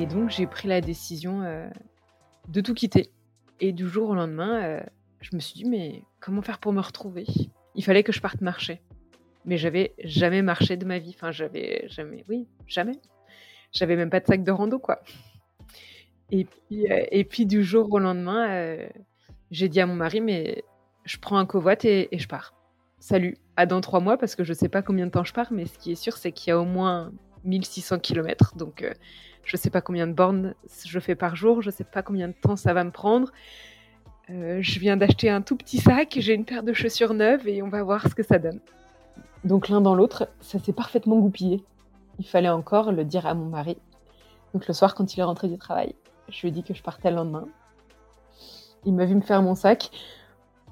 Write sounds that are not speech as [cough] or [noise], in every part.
Et donc, j'ai pris la décision euh, de tout quitter. Et du jour au lendemain, euh, je me suis dit, mais comment faire pour me retrouver? Il fallait que je parte marcher. Mais j'avais jamais marché de ma vie. Enfin, j'avais jamais, oui, jamais. J'avais même pas de sac de rando, quoi. Et puis, euh, et puis du jour au lendemain, j'ai dit à mon mari, mais je prends un covoit et, et je pars. Salut, à dans trois mois, parce que je sais pas combien de temps je pars, mais ce qui est sûr, c'est qu'il y a au moins 1600 km. Donc, je sais pas combien de bornes je fais par jour, je sais pas combien de temps ça va me prendre. Euh, je viens d'acheter un tout petit sac, j'ai une paire de chaussures neuves et on va voir ce que ça donne. Donc, l'un dans l'autre, ça s'est parfaitement goupillé. Il fallait encore le dire à mon mari. Donc, le soir, quand il est rentré du travail, je lui ai dit que je partais le lendemain. Il m'a vu me faire mon sac.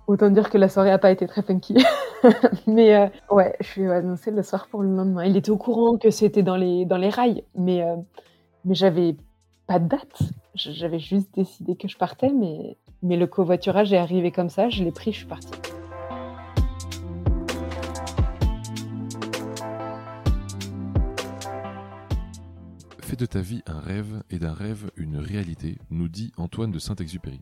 Autant dire que la soirée n'a pas été très funky. [laughs] mais euh, ouais, je suis annoncée le soir pour le lendemain. Il était au courant que c'était dans les, dans les rails, mais, euh, mais j'avais pas de date. J'avais juste décidé que je partais, mais, mais le covoiturage est arrivé comme ça. Je l'ai pris, je suis partie. Fais de ta vie un rêve et d'un rêve une réalité, nous dit Antoine de Saint-Exupéry.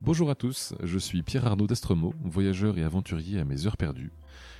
Bonjour à tous, je suis Pierre Arnaud d'Estremaux, voyageur et aventurier à mes heures perdues.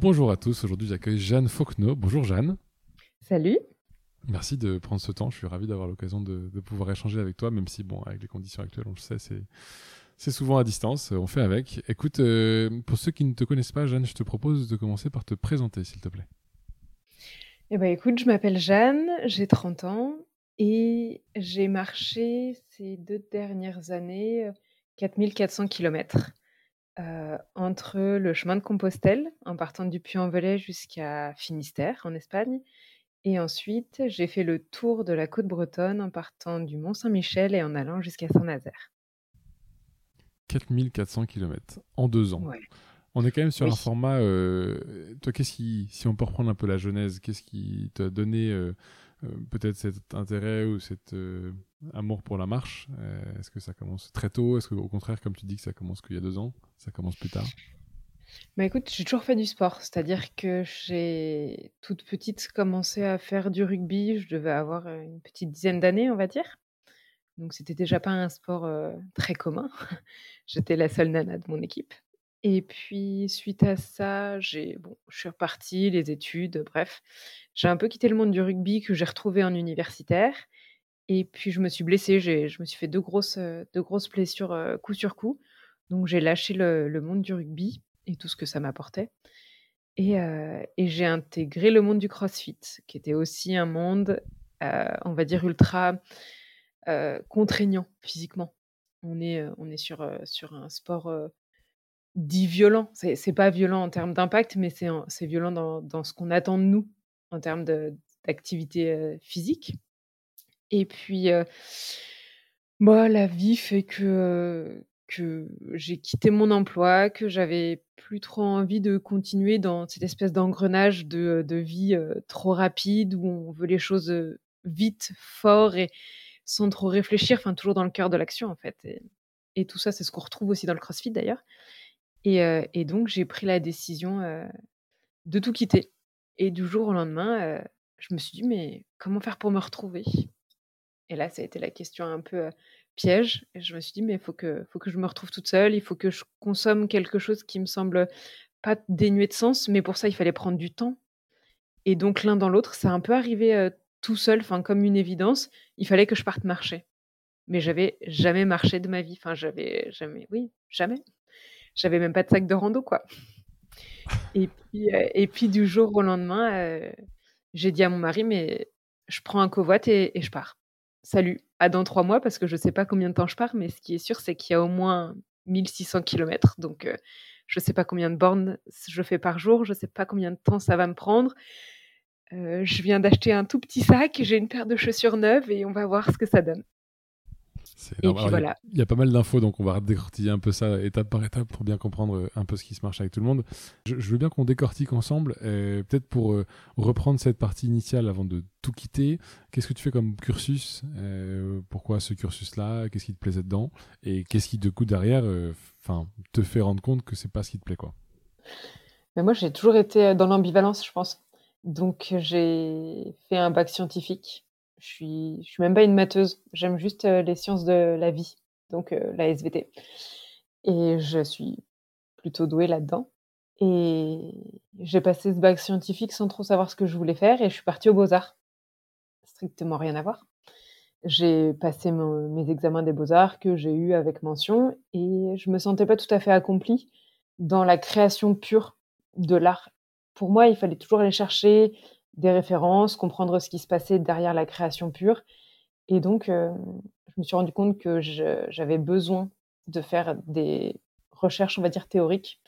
Bonjour à tous, aujourd'hui j'accueille Jeanne Fauquenot. Bonjour Jeanne. Salut. Merci de prendre ce temps, je suis ravi d'avoir l'occasion de, pouvoir échanger avec toi, même si, bon, avec les conditions actuelles, on le sait, c'est, souvent à distance, on fait avec. Écoute, euh, pour ceux qui ne te connaissent pas, Jeanne, je te propose de commencer par te présenter, s'il te plaît. Eh ben, écoute, je m'appelle Jeanne, j'ai 30 ans et j'ai marché ces deux dernières années 4400 km. Euh, entre le chemin de Compostelle, en partant du Puy-en-Velay jusqu'à Finistère, en Espagne. Et ensuite, j'ai fait le tour de la côte bretonne en partant du Mont-Saint-Michel et en allant jusqu'à Saint-Nazaire. 4400 km en deux ans. On est quand même sur un format. Euh, toi, qu'est-ce qui, si on peut reprendre un peu la genèse, qu'est-ce qui t'a donné euh, peut-être cet intérêt ou cet euh, amour pour la marche euh, Est-ce que ça commence très tôt? Est-ce qu'au contraire, comme tu dis que ça commence qu'il y a deux ans, ça commence plus tard? Bah écoute, j'ai toujours fait du sport, c'est-à-dire que j'ai toute petite commencé à faire du rugby, je devais avoir une petite dizaine d'années, on va dire. Donc c'était déjà pas un sport très commun. [laughs] J'étais la seule nana de mon équipe. Et puis suite à ça, j'ai bon, je suis repartie, les études, bref. J'ai un peu quitté le monde du rugby que j'ai retrouvé en universitaire et puis je me suis blessée, je me suis fait deux grosses, deux grosses blessures, coup sur coup. Donc j'ai lâché le monde du rugby et tout ce que ça m'apportait et et j'ai intégré le monde du crossfit, qui était aussi un monde, on va dire ultra, contraignant physiquement. On est, on est sur, sur un sport, dit violent. C'est pas violent en termes d'impact, mais c'est c'est violent dans dans ce qu'on attend de nous en termes d'activité, physique et puis, moi, la vie fait que, que j'ai quitté mon emploi, que j'avais plus trop envie de continuer dans cette espèce d'engrenage de de vie, trop rapide où on veut les choses, vite, fort et sans trop réfléchir, enfin toujours dans le cœur de l'action en fait et et tout ça, c'est ce qu'on retrouve aussi dans le crossfit d'ailleurs et, donc, j'ai pris la décision de tout quitter. Et du jour au lendemain, je me suis dit, mais comment faire pour me retrouver? Et là, ça a été la question un peu piège. Et je me suis dit, mais il faut que, faut que je me retrouve toute seule, il faut que je consomme quelque chose qui me semble pas dénué de sens, mais pour ça, il fallait prendre du temps. Et donc, l'un dans l'autre, c'est un peu arrivé tout seul, enfin, comme une évidence. Il fallait que je parte marcher. Mais j'avais jamais marché de ma vie. Enfin, j'avais jamais, oui, jamais j'avais même pas de sac de rando, quoi. Et puis, et puis du jour au lendemain, j'ai dit à mon mari, mais je prends un covoit et, je pars. Salut, à dans trois mois, parce que je sais pas combien de temps je pars, mais ce qui est sûr, c'est qu'il y a au moins 1600 km. Donc, euh, je sais pas combien de bornes je fais par jour, je sais pas combien de temps ça va me prendre. je viens d'acheter un tout petit sac, j'ai une paire de chaussures neuves et on va voir ce que ça donne. Et puis voilà. Il y, a pas mal d'infos, donc on va décortiquer un peu ça étape par étape pour bien comprendre euh, un peu ce qui se marche avec tout le monde. Je, veux bien qu'on décortique ensemble, peut-être pour euh, reprendre cette partie initiale avant de tout quitter. Qu'est-ce que tu fais comme cursus euh, Pourquoi ce cursus-là? Qu'est-ce qui te plaisait dedans? Et qu'est-ce qui, de coup, derrière, enfin, te fait rendre compte que c'est pas ce qui te plaît, quoi? Mais moi, j'ai toujours été dans l'ambivalence, je pense. Donc, j'ai fait un bac scientifique je suis, je suis même pas une matheuse. J'aime juste euh, les sciences de la vie, donc euh, la SVT. Et je suis plutôt douée là-dedans. Et j'ai passé ce bac scientifique sans trop savoir ce que je voulais faire et je suis partie aux Beaux-Arts. Strictement rien à voir. J'ai passé mes examens des Beaux-Arts que j'ai eu avec mention et je me sentais pas tout à fait accomplie dans la création pure de l'art. Pour moi, il fallait toujours aller chercher des références, comprendre ce qui se passait derrière la création pure. Et donc, euh, je me suis rendu compte que j'avais besoin de faire des recherches, on va dire, théoriques.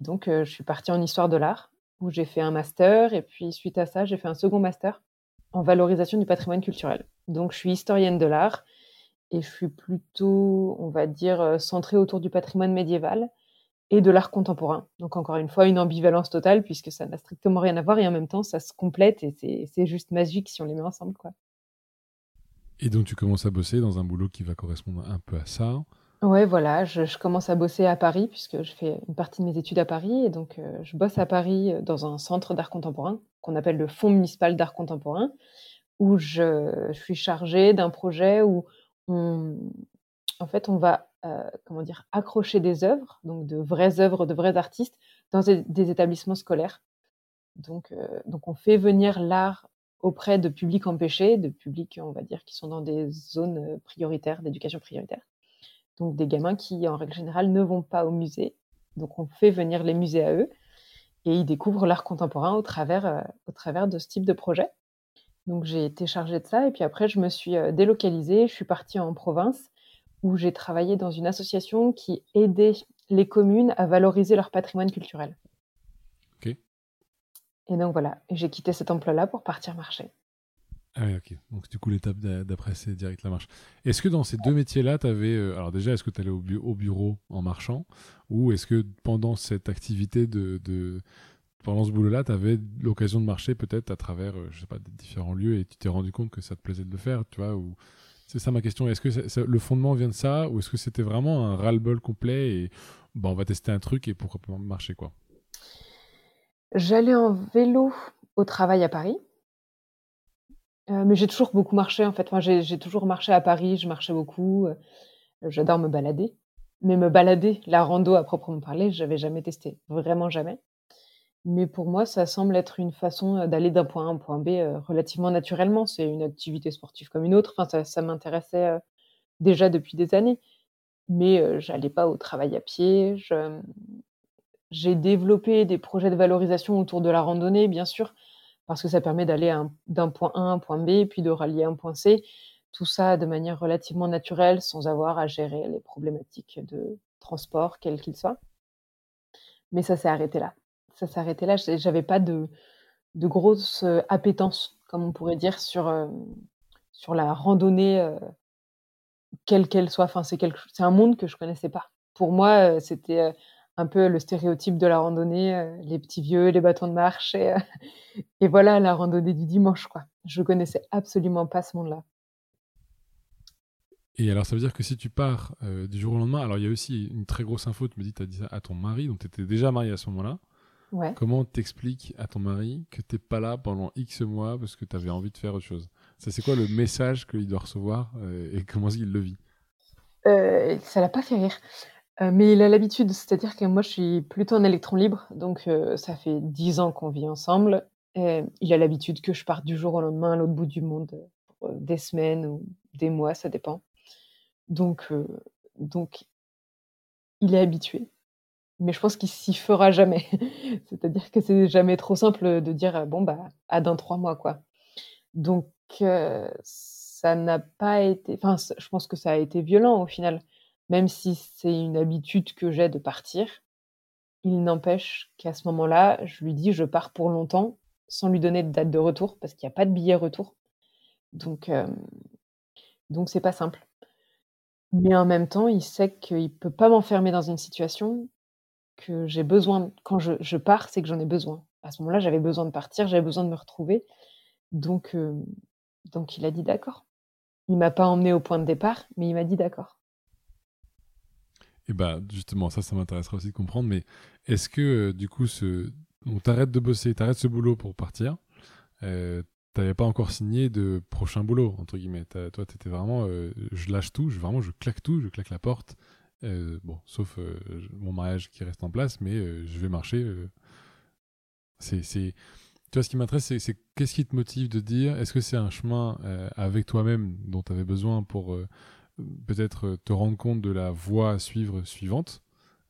Et donc, euh, je suis partie en histoire de l'art, où j'ai fait un master, et puis suite à ça, j'ai fait un second master en valorisation du patrimoine culturel. Donc, je suis historienne de l'art, et je suis plutôt, on va dire, euh, centrée autour du patrimoine médiéval et de l'art contemporain. Donc encore une fois, une ambivalence totale puisque ça n'a strictement rien à voir et en même temps, ça se complète et c'est juste magique si on les met ensemble. Quoi. Et donc tu commences à bosser dans un boulot qui va correspondre un peu à ça Ouais, voilà, je, commence à bosser à Paris puisque je fais une partie de mes études à Paris et donc euh, je bosse à Paris euh, dans un centre d'art contemporain qu'on appelle le Fonds municipal d'art contemporain où je, je suis chargée d'un projet où on, en fait, on va euh, comment dire, accrocher des œuvres, donc de vraies œuvres de vrais artistes, dans des, établissements scolaires. Donc, euh, donc, on fait venir l'art auprès de publics empêchés, de publics, on va dire, qui sont dans des zones euh, prioritaires, d'éducation prioritaire. Donc, des gamins qui, en règle générale, ne vont pas au musée. Donc, on fait venir les musées à eux et ils découvrent l'art contemporain au travers, au travers de ce type de projet. Donc, j'ai été chargée de ça et puis après, je me suis délocalisée, je suis partie en province où j'ai travaillé dans une association qui aidait les communes à valoriser leur patrimoine culturel. Ok. Et donc voilà, j'ai quitté cet emploi-là pour partir marcher. Ah oui, ok. Donc du coup, l'étape d'après, c'est direct la marche. Est-ce que dans ces deux métiers-là, tu avais... Euh, alors déjà, est-ce que tu allais au, au, bureau en marchant? Ou est-ce que pendant cette activité de... de pendant ce boulot-là, tu avais l'occasion de marcher peut-être à travers, euh, je sais pas, des différents lieux et tu t'es rendu compte que ça te plaisait de le faire, tu vois, ou c'est ça ma question. Est-ce que le fondement vient de ça ou est-ce que c'était vraiment un ras-le-bol complet et bon, on va tester un truc et pourquoi pas marcher quoi? J'allais en vélo au travail à Paris. Euh, mais j'ai toujours beaucoup marché en fait. j'ai toujours marché à Paris, je marchais beaucoup. Euh, j'adore me balader. Mais me balader, la rando à proprement parler, j'avais jamais testé. Vraiment jamais. Mais pour moi, ça semble être une façon, euh, d'aller d'un point A à un point B, euh, relativement naturellement. C'est une activité sportive comme une autre. Enfin, ça m'intéressait, euh, déjà depuis des années. Mais, j'allais pas au travail à pied. J'ai développé des projets de valorisation autour de la randonnée, bien sûr, parce que ça permet d'aller d'un point A à un point B, puis de rallier un point C. Tout ça de manière relativement naturelle, sans avoir à gérer les problématiques de transport, quels qu'ils soient. Mais ça s'est arrêté là ça s'arrêtait là. J'avais pas de, de grosse euh, appétence, comme on pourrait dire, sur, euh, sur la randonnée, euh, quelle qu'elle soit. Enfin, c'est un monde que je connaissais pas. Pour moi, c'était un peu le stéréotype de la randonnée, les petits vieux, les bâtons de marche, et, voilà la randonnée du dimanche, quoi. Je connaissais absolument pas ce monde-là. Et alors, ça veut dire que si tu pars du jour au lendemain, alors il y a aussi une très grosse info, tu me dis, tu as dit ça à ton mari, donc tu étais déjà marié à ce moment-là. Comment t'expliques à ton mari que t'es pas là pendant X mois parce que tu avais envie de faire autre chose? Ça, c'est quoi le message qu'il doit recevoir euh, et comment il le vit? Euh, Ça l'a pas fait rire. Euh, mais il a l'habitude, c'est-à-dire que moi je suis plutôt un électron libre, donc ça fait dix ans qu'on vit ensemble. Et il a l'habitude que je parte du jour au lendemain à l'autre bout du monde, pour des semaines ou des mois, ça dépend. Donc, donc il est habitué mais je pense qu'il s'y fera jamais. [laughs] C'est-à-dire que c'est jamais trop simple de dire bon bah à dans trois mois quoi. Donc euh, ça n'a pas été, enfin je pense que ça a été violent au final, même si c'est une habitude que j'ai de partir. Il n'empêche qu'à ce moment-là, je lui dis je pars pour longtemps sans lui donner de date de retour parce qu'il y a pas de billet retour. Donc, hem, donc c'est pas simple. Mais en même temps, il sait qu'il peut pas m'enfermer dans une situation que j'ai besoin quand je pars, c'est que j'en ai besoin. À ce moment-là, j'avais besoin de partir, j'avais besoin de me retrouver. Donc, hem, donc il a dit: «D'accord». Il m'a pas emmené au point de départ, mais il m'a dit: «D'accord». Et bah justement, ça, ça m'intéressera aussi de comprendre. Mais est-ce que du coup, ce... on t'arrête de bosser, t'arrêtes ce boulot pour partir. Euh, T'avais pas encore signé de prochain boulot entre guillemets. Toi, t'étais vraiment, euh, je lâche tout, je vraiment, je claque tout, je claque la porte. Euh, bon, sauf euh, mon mariage qui reste en place, mais je vais marcher. c'est, tu vois, ce qui m'intéresse, c'est, qu'est-ce qui te motive de dire, est-ce que c'est un chemin avec toi-même dont tu avais besoin pour peut-être euh, te rendre compte de la voie à suivre suivante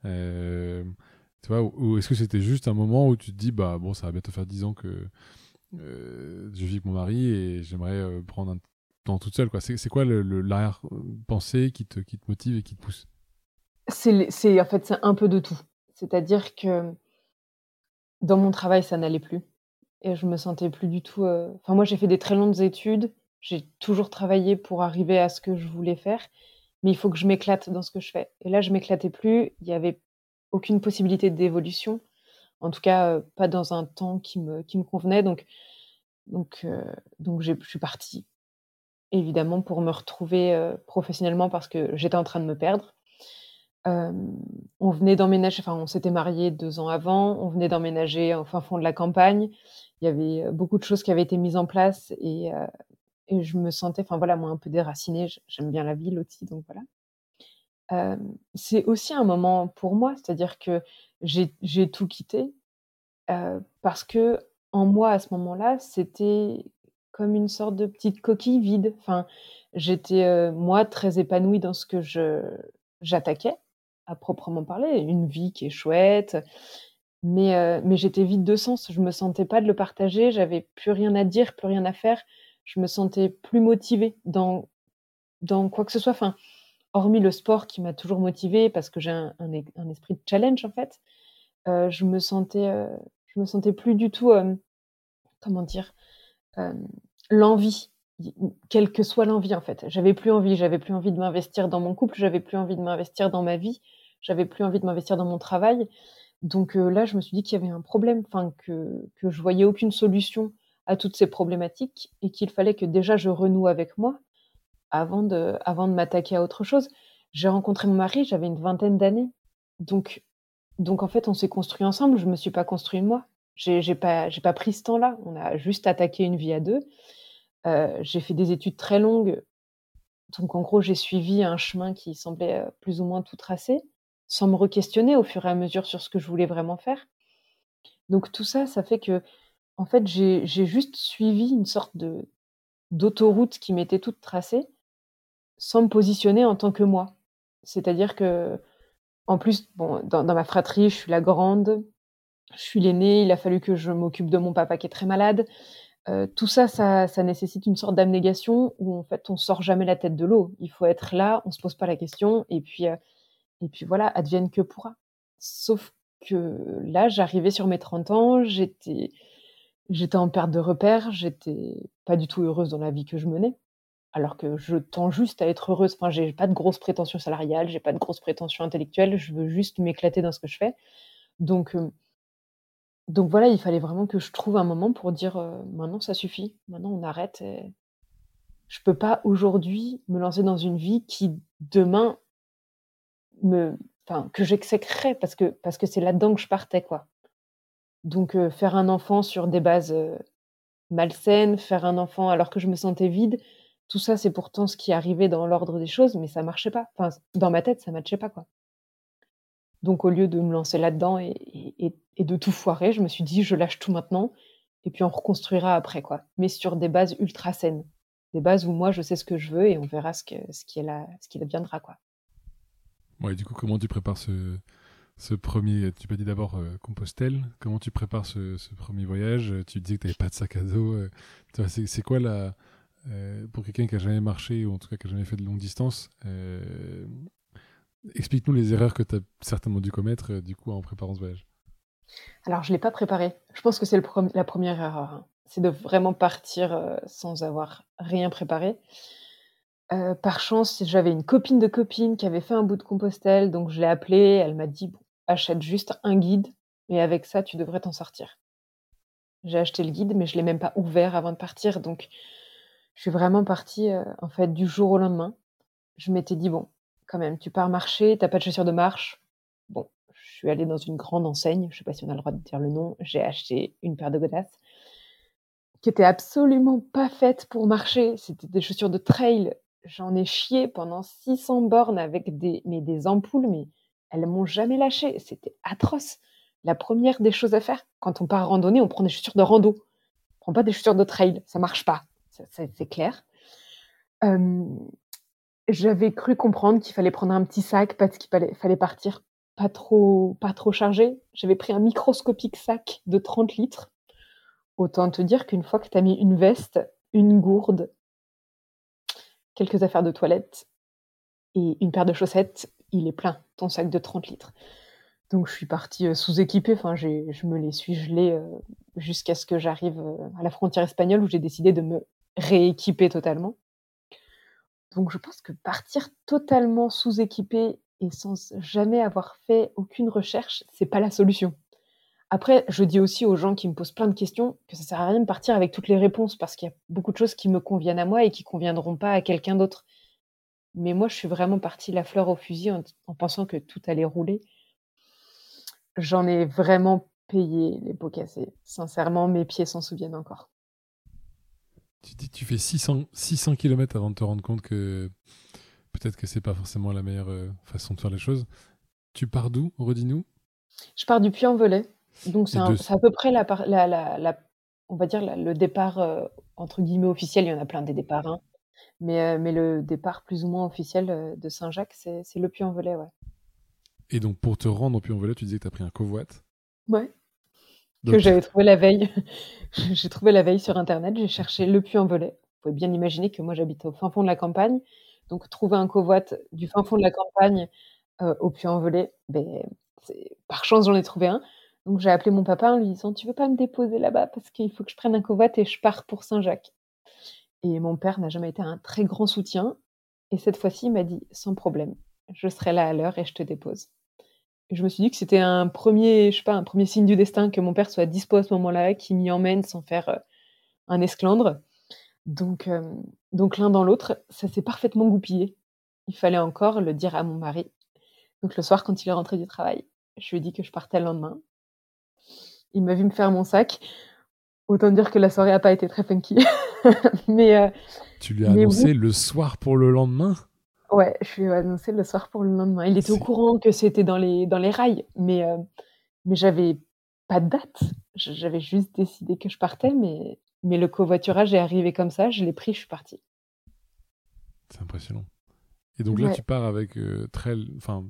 euh, tu vois, ou, est-ce que c'était juste un moment où tu te dis, bah bon, ça va bientôt faire 10 ans que euh, je vis avec mon mari et j'aimerais prendre un temps toute seule, quoi. C'est, quoi l'arrière-pensée qui te, qui te motive et qui te pousse? C'est, en fait, c'est un peu de tout. C'est-à-dire que dans mon travail, ça n'allait plus. Et je me sentais plus du tout. Enfin, moi, j'ai fait des très longues études. J'ai toujours travaillé pour arriver à ce que je voulais faire, mais il faut que je m'éclate dans ce que je fais. Et là, je m'éclatais plus. Il y avait aucune possibilité d'évolution. En tout cas, euh, pas dans un temps qui me, qui me convenait. Donc, donc, euh, donc je suis partie, évidemment, pour me retrouver euh, professionnellement parce que j'étais en train de me perdre. On venait d'emménager, enfin, on s'était mariés deux ans avant. On venait d'emménager au fin fond de la campagne. Il y avait beaucoup de choses qui avaient été mises en place et, je me sentais, enfin voilà, moi un peu déracinée. J'aime bien la ville aussi, donc voilà. c'est aussi un moment pour moi, c'est-à-dire que j'ai tout quitté parce que en moi à ce moment-là, c'était comme une sorte de petite coquille vide. Enfin, j'étais moi très épanouie dans ce que je j'attaquais à proprement parler, une vie qui est chouette, mais mais j'étais vide de sens. Je me sentais pas de le partager, j'avais plus rien à dire, plus rien à faire je me sentais plus motivée dans, dans quoi que ce soit. Enfin, hormis le sport qui m'a toujours motivée parce que j'ai un, un, esprit de challenge en fait, euh, je me sentais, euh, je me sentais plus du tout, euh, comment dire, l'envie, quelle que soit l'envie en fait. J'avais plus envie, j'avais plus envie de m'investir dans mon couple, j'avais plus envie de m'investir dans ma vie, j'avais plus envie de m'investir dans mon travail. Donc là, je me suis dit qu'il y avait un problème, enfin que que je voyais aucune solution à toutes ces problématiques et qu'il fallait que déjà je renoue avec moi avant de, avant de m'attaquer à autre chose. J'ai rencontré mon mari, j'avais une vingtaine d'années. Donc, donc en fait, on s'est construit ensemble, je me suis pas construit moi. J'ai pas, j'ai pas pris ce temps-là. On a juste attaqué une vie à deux. Euh, j'ai fait des études très longues. Donc en gros, j'ai suivi un chemin qui semblait euh, plus ou moins tout tracé, sans me re-questionner au fur et à mesure sur ce que je voulais vraiment faire. Donc tout ça, ça fait que en fait, j'ai juste suivi une sorte d'autoroute qui m'était toute tracée, sans me positionner en tant que moi. C'est-à-dire que, en plus, bon, dans, ma fratrie, je suis la grande, je suis l'aînée, il a fallu que je m'occupe de mon papa qui est très malade. Euh, tout ça, ça, ça nécessite une sorte d'abnégation où en fait on sort jamais la tête de l'eau. Il faut être là, on se pose pas la question et puis euh, et puis voilà, advienne que pourra. Sauf que là, j'arrivais sur mes 30 ans, j'étais J'étais en perte de repères, j'étais pas du tout heureuse dans la vie que je menais, alors que je tends juste à être heureuse. Enfin, j'ai pas de grosses prétentions salariales, j'ai pas de grosses prétentions intellectuelles, je veux juste m'éclater dans ce que je fais. Donc, donc voilà, il fallait vraiment que je trouve un moment pour dire maintenant ça suffit, maintenant on arrête. Et... Je peux pas aujourd'hui me lancer dans une vie qui demain me, enfin, que j'exécrerais parce que parce que c'est là-dedans que je partais quoi. Donc, faire un enfant sur des bases, malsaines, faire un enfant alors que je me sentais vide, tout ça, c'est pourtant ce qui arrivait dans l'ordre des choses, mais ça marchait pas. Enfin, dans ma tête, ça matchait pas, quoi. Donc au lieu de me lancer là-dedans et de tout foirer, je me suis dit: «Je lâche tout maintenant et puis on reconstruira après, quoi». Mais sur des bases ultra saines. Des bases où moi, je sais ce que je veux et on verra ce qui adviendra, quoi. Ouais, du coup, comment tu prépares ce ce premier, tu m'as dit d'abord euh, Compostelle, comment tu prépares ce, premier voyage? Tu disais que tu n'avais pas de sac à dos. Euh, c'est quoi la, euh, pour quelqu'un qui a jamais marché ou en tout cas qui a jamais fait de longue distance Explique-nous les erreurs que tu as certainement dû commettre du coup en préparant ce voyage. Alors je l'ai pas préparé. Je pense que c'est la 1re erreur, hein. C'est de vraiment partir, heu, sans avoir rien préparé. Heu, par chance, j'avais une copine de copine qui avait fait un bout de Compostelle, donc je l'ai appelée, elle m'a dit: «Bon, achète juste un guide et avec ça, tu devrais t'en sortir». J'ai acheté le guide, mais je l'ai même pas ouvert avant de partir, donc je suis vraiment partie, en fait, du jour au lendemain. Je m'étais dit: «Bon, quand même, tu pars marcher, tu as pas de chaussures de marche». Bon, je suis allée dans une grande enseigne, je sais pas si on a le droit de dire le nom, j'ai acheté une paire de godasses qui étaient absolument pas faites pour marcher. C'était des chaussures de trail. J'en ai chié pendant 600 bornes avec des mais des ampoules, mais elles m'ont jamais lâchée. C'était atroce. La 1re des choses à faire, quand on part randonner, on prend des chaussures de rando. On prend pas des chaussures de trail, ça marche pas, c'est clair. Hem, j'avais cru comprendre qu'il fallait prendre un petit sac parce qu'il fallait partir pas trop pas trop chargé. J'avais pris un microscopique sac de 30 litres. Autant te dire qu'une fois que tu as mis une veste, une gourde quelques affaires de toilette et une paire de chaussettes, il est plein, ton sac de 30 litres. Donc je suis partie, heu, sous-équipée, enfin je me les suis gelées, heu, jusqu'à ce que j'arrive, heu, à la frontière espagnole où j'ai décidé de me rééquiper totalement. Donc je pense que partir totalement sous-équipé et sans jamais avoir fait aucune recherche, c'est pas la solution. Après, je dis aussi aux gens qui me posent plein de questions que ça sert à rien de partir avec toutes les réponses parce qu'il y a beaucoup de choses qui me conviennent à moi et qui conviendront pas à quelqu'un d'autre. Mais moi, je suis vraiment partie la fleur au fusil en en pensant que tout allait rouler. J'en ai vraiment payé les pots cassés. Sincèrement, mes pieds s'en souviennent encore. Tu fais 600- 600 kilomètres avant de te rendre compte que peut-être que c'est pas forcément la meilleure, heu, façon de faire les choses. Tu pars d'où? Redis-nous. Je pars du Puy-en-Velay, donc c'est de à peu près la par la la la on va dire le départ, heu, entre guillemets «officiel», il y en a plein des départs, hein, mais mais le départ plus ou moins officiel, de Saint-Jacques, c'est c'est le Puy-en-Velay, ouais. Et donc pour te rendre au Puy-en-Velay, tu disais que tu as pris un covoit? Ouais, que j'avais trouvé la veille. [laughs] J'ai trouvé la veille sur internet, j'ai cherché le Puy-en-Velay. Vous pouvez bien imaginer que moi j'habite au fin fond de la campagne, donc trouver un covoit du fin fond de la campagne, heu, au Puy-en-Velay, beh, c'est par chance, j'en ai trouvé un. Donc j'ai appelé mon papa en lui disant: «Tu veux pas me déposer là-bas parce qu'il faut que je prenne un covoit et je pars pour Saint-Jacques». Et mon père n'a jamais été un très grand soutien et cette fois-ci, il m'a dit: «Sans problème, je serai là à l'heure et je te dépose». Je me suis dit que c'était un 1er, je sais pas, un 1er signe du destin que mon père soit dispo à ce moment-là, qu'il m'y emmène sans faire, heu, un esclandre. Donc hem, donc l'un dans l'autre, ça s'est parfaitement goupillé. Il fallait encore le dire à mon mari. Donc le soir, quand il est rentré du travail, je lui ai dit que je partais le lendemain. Il m'a vu me faire mon sac. Autant dire que la soirée a pas été très funky. [laughs] Mais heu, Tu lui as oui. annoncé le soir pour le lendemain? Ouais, je lui ai annoncé le soir pour le lendemain. Il était au courant que c'était dans les dans les rails, mais heu, mais j'avais pas de date. J'avais juste décidé que je partais, mais mais le covoiturage est arrivé comme ça, je l'ai pris, je suis partie. C'est impressionnant. Et donc là, Ouais. tu pars avec, heu, très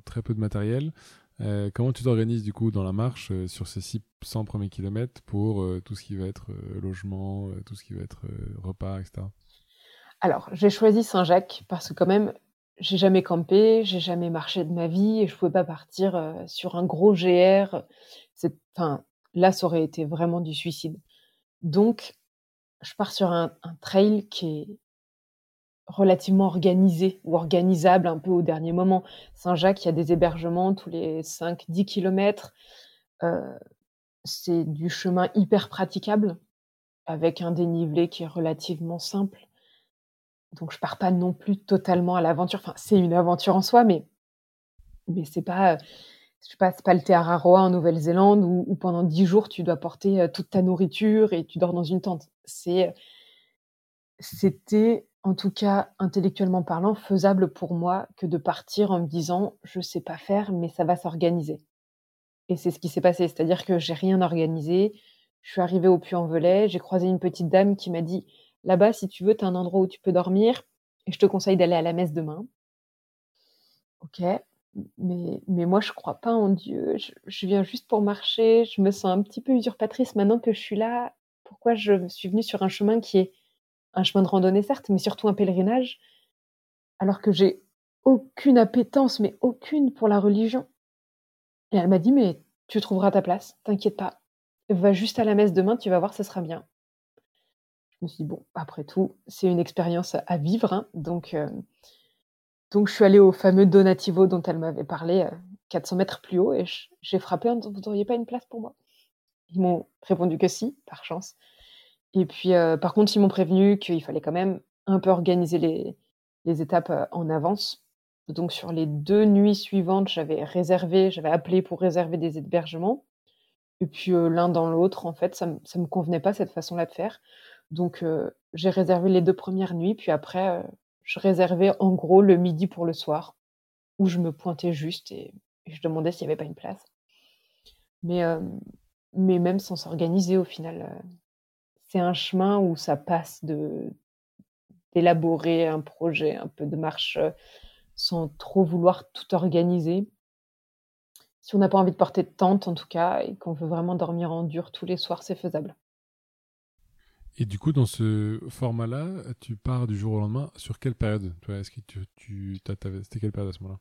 très peu de matériel. Heu, comment tu t'organises du coup dans la marche, heu, sur ces 600 premiers kilomètres pour, heu, tout ce qui va être, logement, tout ce qui va être, repas et cetera? Alors, j'ai choisi Saint-Jacques parce que quand même, j'ai jamais campé, j'ai jamais marché de ma vie et je pouvais pas partir, heu, sur un gros GR. Enfin, là, ça aurait été vraiment du suicide. Donc je pars sur un trail qui est relativement organisé ou organisable un peu au dernier moment. Saint-Jacques, il y a des hébergements tous les 5-10 kilomètres. Heu, c'est du chemin hyper praticable avec un dénivelé qui est relativement simple. Donc je pars pas non plus totalement à l'aventure. Enfin, c'est une aventure en soi, mais mais c'est pas, heu, je sais pas, c'est pas le Te Araroa en Nouvelle-Zélande où où pendant 10 jours tu dois porter, heu, toute ta nourriture et tu dors dans une tente. C'est, c'était, en tout cas intellectuellement parlant, faisable pour moi que de partir en me disant: «Je sais pas faire, mais ça va s'organiser». Et c'est ce qui s'est passé, c'est-à-dire que j'ai rien organisé. Je suis arrivée au Puy-en-Velay, j'ai croisé une petite dame qui m'a dit: «Là-bas, si tu veux, tu as un endroit où tu peux dormir et je te conseille d'aller à la messe demain». OK, mais moi je crois pas en Dieu, je je viens juste pour marcher, je me sens un petit peu usurpatrice maintenant que je suis là. Pourquoi je suis venue sur un chemin qui est un chemin de randonnée certes, mais surtout un pèlerinage alors que j'ai aucune appétence, mais aucune pour la religion? Et elle m'a dit: «Mais tu trouveras ta place, t'inquiète pas. Va juste à la messe demain, tu vas voir, ce sera bien». Je me suis dit: «Bon, après tout, c'est une expérience à vivre, hein», donc heu, donc je suis allée au fameux Donativo dont elle m'avait parlé, heu, 400 mètres plus haut et j'ai frappé en disant: «Vous auriez pas une place pour moi?» Ils m'ont répondu que si, par chance et puis, heu, par contre, ils m'ont prévenu qu'il fallait quand même un peu organiser les les étapes, en avance. Donc sur les 2 nuits suivantes, j'avais réservé j'avais appelé pour réserver des hébergements et puis, l'un dans l'autre, en fait, ça ça me convenait pas cette façon-là de faire. Donc, heu, j'ai réservé les 2 premières nuits, puis après, heu, je réservais en gros le midi pour le soir, où je me pointais juste et je demandais s'il y avait pas une place. Mais, hem, mais même sans s'organiser au final, c'est un chemin où ça passe de d'élaborer un projet, un peu de marche, sans trop vouloir tout organiser. Si on n'a pas envie de porter de tente en tout cas et qu'on veut vraiment dormir en dur tous les soirs, c'est faisable. Et du coup, dans ce format-là, tu pars du jour au lendemain sur quelle période est-ce que tu, tu c'était quelle période à ce moment-là?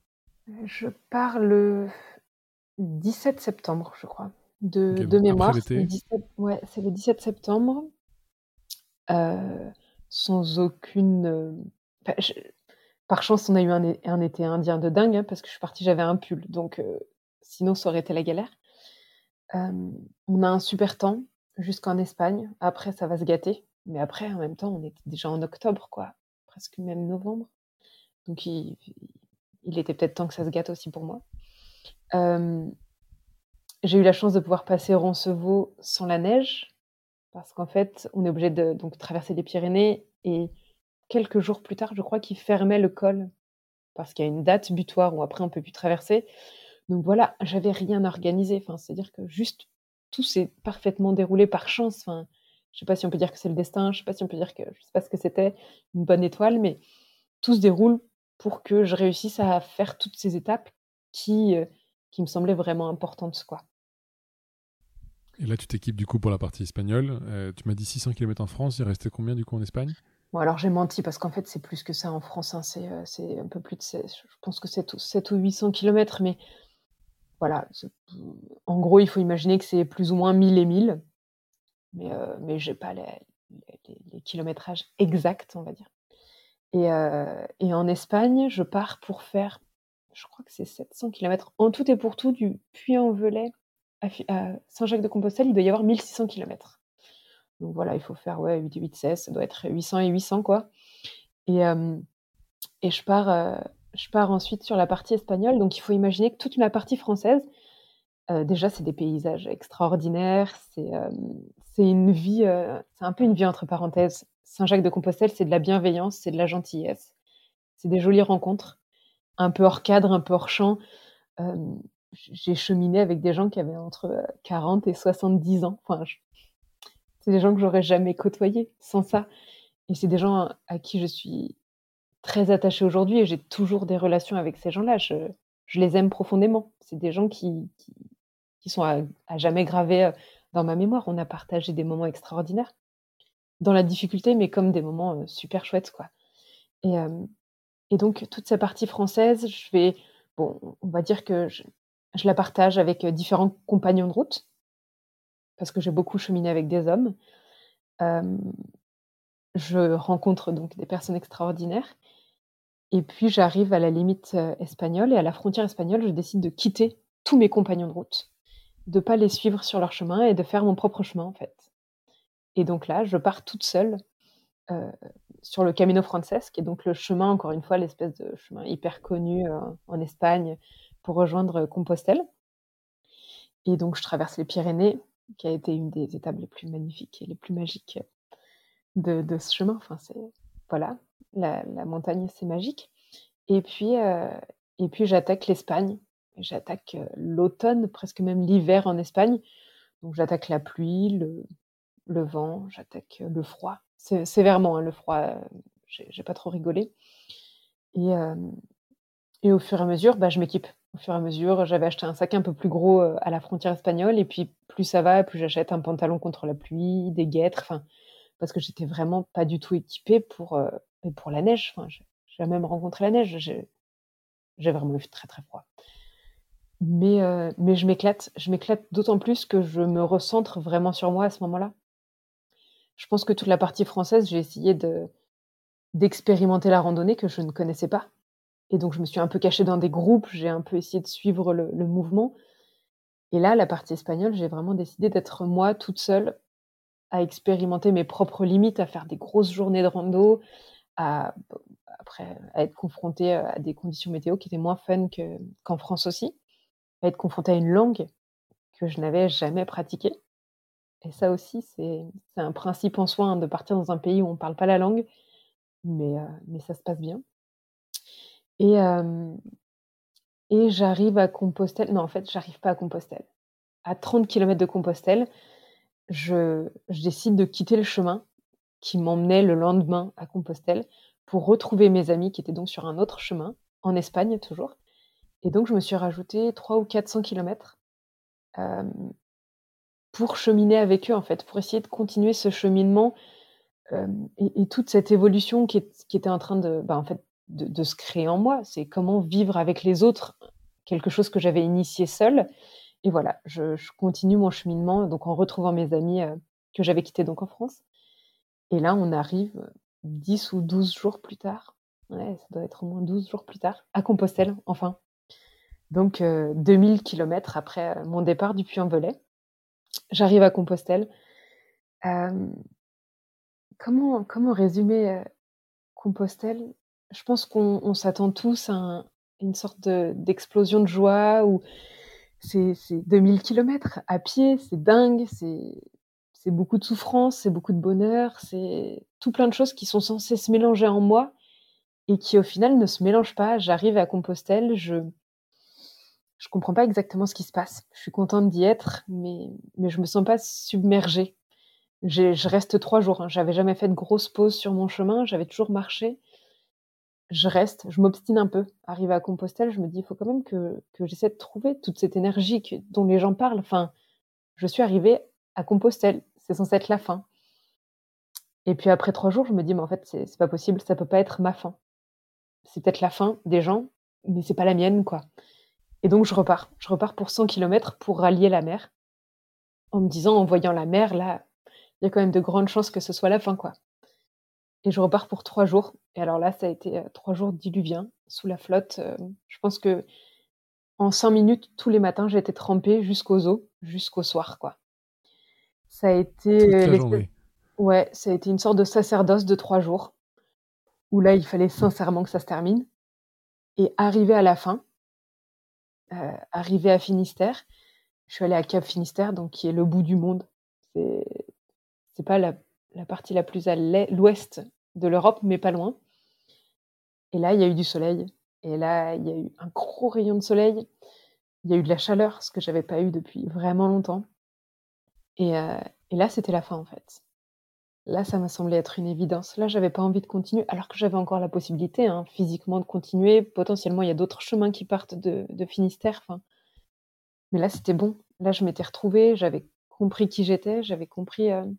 Je pars le 17 septembre, je crois, de de après mémoire. C'est le l'été. 17 ouais, c'est le 17 septembre, heu, sans aucune, enfin, je par chance, on a eu un été indien de dingue, hein, parce que je suis partie, j'avais un pull, donc heu, sinon ça aurait été la galère. On a un super temps jusqu'en Espagne. Après, ça va se gâter, mais après, en même temps, on était déjà en octobre, quoi, presque même novembre, donc il était peut-être temps que ça se gâte aussi pour moi. Hem, j'ai eu la chance de pouvoir passer Roncevaux sans la neige, parce qu'en fait, on est obligé de donc traverser les Pyrénées et quelques jours plus tard, je crois qu'ils fermaient le col parce qu'il y a une date butoir où après on peut plus traverser. Donc voilà, j'avais rien organisé. Enfin, c'est-à-dire que juste tout s'est parfaitement déroulé par chance. Enfin, je sais pas si on peut dire que c'est le destin, je sais pas si on peut dire que je sais pas ce que c'était, une bonne étoile, mais tout se déroule pour que je réussisse à faire toutes ces étapes qui, heu, qui me semblaient vraiment importantes, quoi. Et là, tu t'équipes du coup pour la partie espagnole. Euh, tu m'as dit 600 km en France. Il restait combien du coup en Espagne? Bon alors j'ai menti parce qu'en fait c'est plus que ça en France, hein, c'est, heu, c'est un peu plus de c'est je pense que c'est 7 ou 800 kilomètres, mais voilà, en gros, il faut imaginer que c'est plus ou moins 1000 et 1000, mais heu, mais j'ai pas les kilométrages exacts, on va dire. Et heu et en Espagne, je pars pour faire, je crois que c'est 700 kilomètres en tout et pour tout du Puy-en-Velay à Saint-Jacques-de-Compostelle, il doit y avoir 1600 kilomètres. Donc voilà, il faut faire, ouais, 8 et 8, 16, ça doit être 800 et 800 quoi. Et hem et je pars, je pars ensuite sur la partie espagnole, donc il faut imaginer que toute la partie française, heu, déjà, c'est des paysages extraordinaires, c'est, c'est une vie, heu, c'est un peu une vie entre parenthèses. Saint-Jacques-de-Compostelle, c'est de la bienveillance, c'est de la gentillesse, c'est des jolies rencontres, un peu hors cadre, un peu hors champ. J'ai cheminé avec des gens qui avaient entre, heu, 40 et 70 ans, c'est des gens que j'aurais jamais côtoyés sans ça. Et c'est des gens à qui je suis très attachée aujourd'hui et j'ai toujours des relations avec ces gens-là. Je les aime profondément. C'est des gens qui qui sont à jamais gravés, heu, dans ma mémoire. On a partagé des moments extraordinaires, dans la difficulté, mais comme des moments, heu, super chouettes, quoi et hem et donc toute cette partie française, je vais bon, on va dire que je la partage avec, différents compagnons de route parce que j'ai beaucoup cheminé avec des hommes. Je rencontre donc des personnes extraordinaires Et puis j'arrive à la limite, heu, espagnole et à la frontière espagnole, je décide de quitter tous mes compagnons de route, de pas les suivre sur leur chemin et de faire mon propre chemin, en fait. Et donc là, je pars toute seule, heu, sur le Camino Frances, qui est donc le chemin, encore une fois, l'espèce de chemin hyper connu, heu, en Espagne pour rejoindre, Compostelle. Et donc je traverse les Pyrénées, qui a été une des étapes les plus magnifiques et les plus magiques de de ce chemin. Enfin, c'est voilà, la montagne, c'est magique. Et puis, heu et puis j'attaque l'Espagne. J'attaque, heu, l'automne, presque même l'hiver en Espagne. Donc j'attaque la pluie, le vent, j'attaque, heu, le froid. Sé sévèrement, hein, le froid, j'ai pas trop rigolé et et au fur et à mesure, bah, je m'équipe. Au fur et à mesure, j'avais acheté un sac un peu plus gros, à la frontière espagnole et puis plus ça va, plus j'achète un pantalon contre la pluie, des guêtres, enfin parce que j'étais vraiment pas du tout équipée pour, beh, pour la neige. Enfin, j'ai même rencontré la neige. J'ai vraiment eu très, très froid Mais, heu, mais je m'éclate. Je m'éclate d'autant plus que je me recentre vraiment sur moi à ce moment-là. Je pense que toute la partie française, j'ai essayé de d'expérimenter la randonnée que je ne connaissais pas et donc je me suis un peu cachée dans des groupes, j'ai un peu essayé de suivre le le mouvement et là, la partie espagnole, j'ai vraiment décidé d'être moi toute seule à expérimenter mes propres limites, à faire des grosses journées de rando, à après être confrontée, à des conditions météo qui étaient moins fun que qu'en France aussi, à être confrontée à une langue que je n'avais jamais pratiquée et ça aussi, c'est un principe en soi, hein, de partir dans un pays où on parle pas la langue, mais heu, mais ça se passe bien et et j'arrive à Compostelle non, en fait, j'arrive pas à Compostelle. À 30 kilomètres de Compostelle, je je décide de quitter le chemin qui m'emmenait le lendemain à Compostelle pour retrouver mes amis qui étaient donc sur un autre chemin, en Espagne toujours. Et donc je me suis rajouté 300 ou 400 kilomètres, hem, pour cheminer avec eux, en fait, pour essayer de continuer ce cheminement, hem et toute cette évolution qui était en train de, bah, en fait, de se créer en moi. C'est comment vivre avec les autres quelque chose que j'avais initié seule. Et voilà, je continue mon cheminement donc en retrouvant mes amis, heu, que j'avais quittés donc en France et là, on arrive, heu, 10 ou 12 jours plus tard, ça doit être au moins 12 jours plus tard, à Compostelle, enfin. Donc heu, 2000 kilomètres après, heu, mon départ du Puy-en-Velay. J'arrive à Compostelle. Hem, comment comment résumer, heu, Compostelle? Je pense qu'on on s'attend tous à un une sorte de d'explosion de joie où c'est c'est 2000 kilomètres à pied, c'est dingue, c'est c'est beaucoup de souffrance, c'est beaucoup de bonheur, c'est tout plein de choses qui sont censées se mélanger en moi et qui, au final, ne se mélangent pas. J'arrive à Compostelle, je je comprends pas exactement ce qui se passe. Je suis contente d'y être, mais mais je me sens pas submergée. Je reste 3 jours, hein, j'avais jamais fait de grosses pauses sur mon chemin, j'avais toujours marché. Je reste, je m'obstine un peu. Arrivée à Compostelle, je me dis: «Il faut quand même que que j'essaie de trouver toute cette énergie dont les gens parlent». Enfin, je suis arrivée à Compostelle, c'est censé être la fin et puis après 3 jours, je me dis: «Mais en fait, c'est pas possible, ça peut pas être ma fin. C'est peut-être la fin des gens, mais c'est pas la mienne, quoi» et donc je repars. Je repars pour 100 kilomètres pour rallier la mer en me disant: «En voyant la mer, là, il y a quand même de grandes chances que ce soit la fin, quoi» et je repars pour 3 jours et alors là, ça a été, heu, 3 jours diluviens sous la flotte, heu, je pense qu'en 5 minutes, tous les matins, j'étais trempée jusqu'aux os, jusqu'au soir, quoi. Ça a été, ouais, ça a été une sorte de sacerdoce de 3 jours où là, il fallait sincèrement que ça se termine. Et arrivée à la fin heu, arrivée à Finistère, je suis allée à Cap Finistère, donc qui est le bout du monde. C'est c'est pas la la partie la plus à l'ouest de l'Europe, mais pas loin. Et là, il y a eu du soleil. Et là, il y a eu un gros rayon de soleil. Il y a eu de la chaleur, ce que j'avais pas eu depuis vraiment longtemps et heu et là, c'était la fin, en fait. Là, ça m'a semblé être une évidence. Là, j'avais pas envie de continuer, alors que j'avais encore la possibilité, hein, physiquement de continuer. Potentiellement, il y a d'autres chemins qui partent de Finistère, mais là, c'était bon. Là, je m'étais retrouvée, j'avais compris qui j'étais, j'avais compris, heu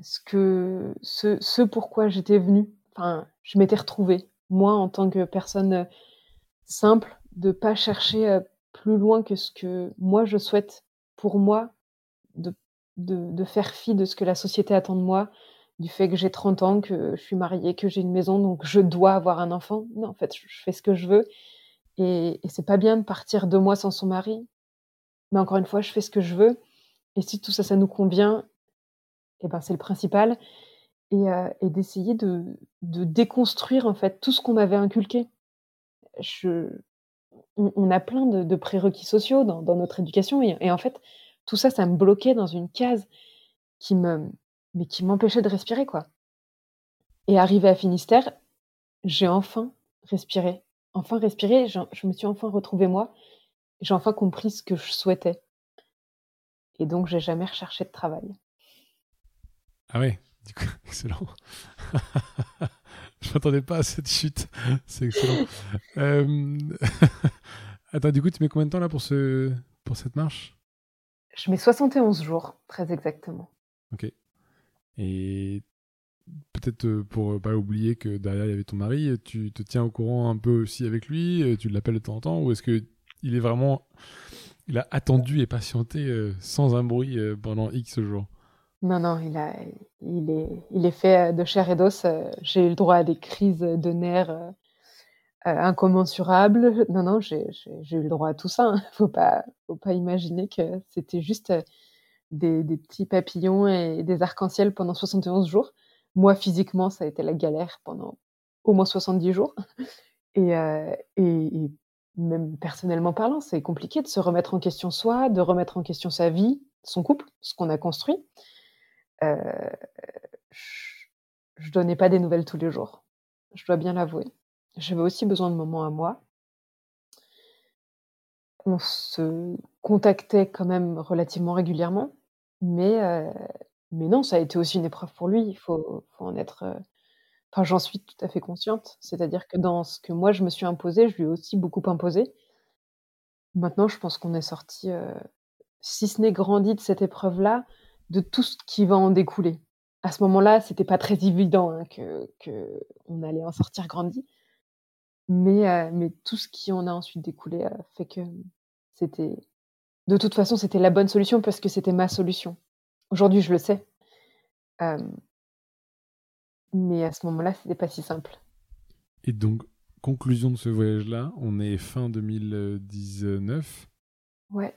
ce que ce ce pourquoi j'étais venue. Enfin, je m'étais retrouvée, moi, en tant que personne, heu, simple, de pas chercher, plus loin que ce que moi je souhaite pour moi, de faire fi de ce que la société attend de moi, du fait que j'ai 30 ans, que je suis mariée, que j'ai une maison, donc je dois avoir un enfant. Non, en fait, je fais ce que je veux. Et c'est pas bien de partir 2 mois sans son mari, mais encore une fois, je fais ce que je veux. Et si tout ça, ça nous convient et ben, c'est le principal. Et et d'essayer de déconstruire, en fait, tout ce qu'on m'avait inculqué. On a plein de prérequis sociaux dans notre éducation. Et en fait, tout ça, ça me bloquait dans une case qui me mais qui m'empêchait de respirer, quoi et arrivée à Finistère, j'ai enfin respiré. Enfin respiré, je me suis enfin retrouvée moi. J'ai enfin compris ce que je souhaitais et donc j'ai jamais recherché de travail. Ah ouais, du coup, [laughs] excellent. [laughs] Je m'attendais pas à cette chute. [laughs] C'est excellent. Hem, attends, du coup, tu mets combien de temps là pour ce pour cette marche? Je mets 71 jours, très exactement. OK et peut-être, heu, pour, heu, pas oublier que derrière il y avait ton mari, heu, tu te tiens au courant un peu aussi avec lui? Tu l'appelles de temps en temps ou est-ce que il est vraiment. Il a attendu et patienté euh, sans un bruit euh, pendant X jours? Non, non, il, a, il, est, il est fait de chair et d'os. J'ai eu le droit à des crises de nerfs incommensurables. Non, non, j'ai eu le droit à tout ça. Hein. ne [laughs] faut pas, faut pas imaginer que c'était juste des, des, petits papillons et des arcs-en-ciel pendant 71 jours. Moi, physiquement, ça a été la galère pendant au moins 70 jours. [laughs] Et, et, même personnellement parlant, c'est compliqué de se remettre en question soi, de remettre en question sa vie, son couple, ce qu'on a construit. Euh, je, ne donnais pas des nouvelles tous les jours. Je dois bien l'avouer. J'avais aussi besoin de moments à moi. On se contactait quand même relativement régulièrement, mais, mais non, ça a été aussi une épreuve pour lui. Il faut, en être Enfin, j'en suis tout à fait consciente. C'est-à-dire que dans ce que moi je me suis imposé, je lui ai aussi beaucoup imposé. Maintenant, je pense qu'on est sorti, euh, si ce n'est grandi de cette épreuve-là, de tout ce qui va en découler. À ce moment-là, c'était pas très évident hein, que, on allait en sortir grandi, mais, euh, mais tout ce qui en a ensuite découlé euh, fait que c'était, de toute façon, c'était la bonne solution parce que c'était ma solution. Aujourd'hui, je le sais. Mais à ce moment-là, c'était pas si simple. Et donc, conclusion de ce voyage-là, on est fin 2019. Ouais.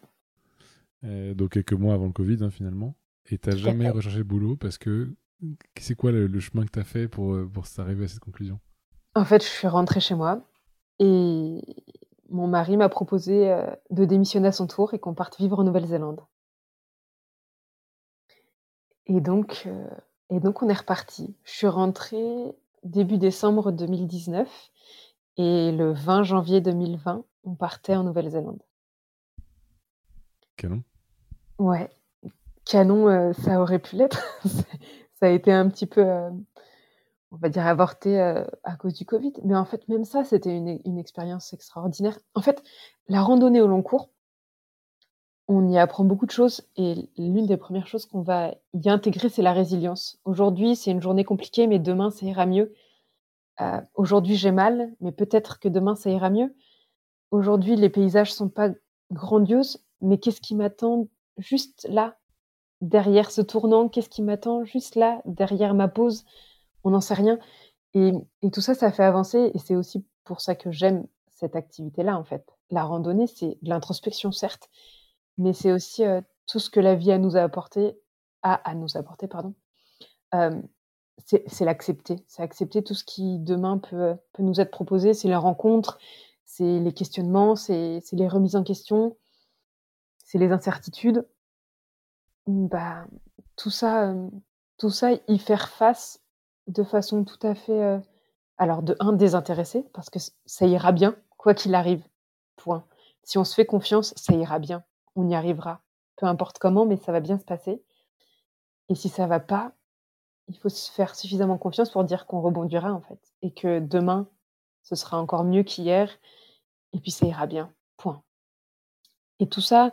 Euh, donc quelques mois avant le Covid, hein, finalement. Et t'as jamais recherché boulot parce que c'est quoi le, chemin que tu as fait pour, euh, pour arriver à cette conclusion? En fait, je suis rentrée chez moi et mon mari m'a proposé euh, de démissionner à son tour et qu'on parte vivre en Nouvelle-Zélande. Et donc, et donc on est reparti. Je suis rentrée début décembre 2019 et le 20 janvier 2020, on partait en Nouvelle-Zélande. Canon. Ouais, canon, euh, ça aurait pu l'être. [laughs] ça a été un petit peu, euh, on va dire, avorté euh, à cause du Covid. Mais en fait, même ça, c'était une, expérience extraordinaire. En fait, la randonnée au long cours, on y apprend beaucoup de choses et l'une des premières choses qu'on va y intégrer, c'est la résilience. Aujourd'hui, c'est une journée compliquée, mais demain, ça ira mieux. Euh, aujourd'hui, j'ai mal, mais peut-être que demain, ça ira mieux. Aujourd'hui, les paysages sont pas grandioses, mais qu'est-ce qui m'attend juste là, derrière ce tournant? Qu'est-ce qui m'attend juste là, derrière ma pause? On n'en sait rien. Et, tout ça, ça fait avancer et c'est aussi pour ça que j'aime cette activité-là, en fait. La randonnée, c'est de l'introspection, certes, mais c'est aussi tout ce que la vie a nous a apporté, a à nous apporter, pardon. c'est l'accepter, c'est accepter tout ce qui demain peut, peut nous être proposé, c'est les rencontres, c'est les questionnements, c'est les remises en question, c'est les incertitudes. Bah, tout ça, tout ça, y faire face de façon tout à fait, alors de un désintéressé, parce que ça ira bien, quoi qu'il arrive. Point. Si on se fait confiance, ça ira bien on y arrivera. Peu importe comment, mais ça va bien se passer. Et si ça va pas, il faut se faire suffisamment confiance pour dire qu'on rebondira en fait. Et que demain, ce sera encore mieux qu'hier. Et puis ça ira bien. Point. Et tout ça,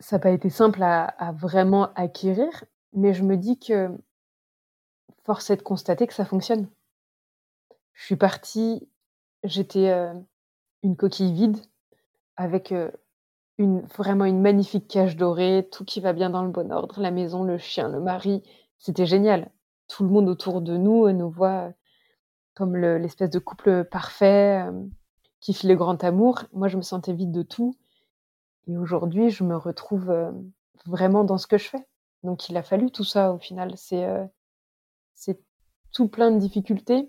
ça n'a pas été simple à, vraiment acquérir, mais je me dis que force est de constater que ça fonctionne. Je suis partie, j'étais euh, une coquille vide avec euh, vraiment une magnifique cage dorée, tout qui va bien dans le bon ordre, la maison, le chien, le mari. C'était génial. Tout le monde autour de nous euh, nous voit comme l'espèce de couple parfait qui fait le grand amour. Moi, je me sentais vide de tout. Et aujourd'hui, je me retrouve vraiment dans ce que je fais. Donc, il a fallu tout ça au final. C'est c'est tout plein de difficultés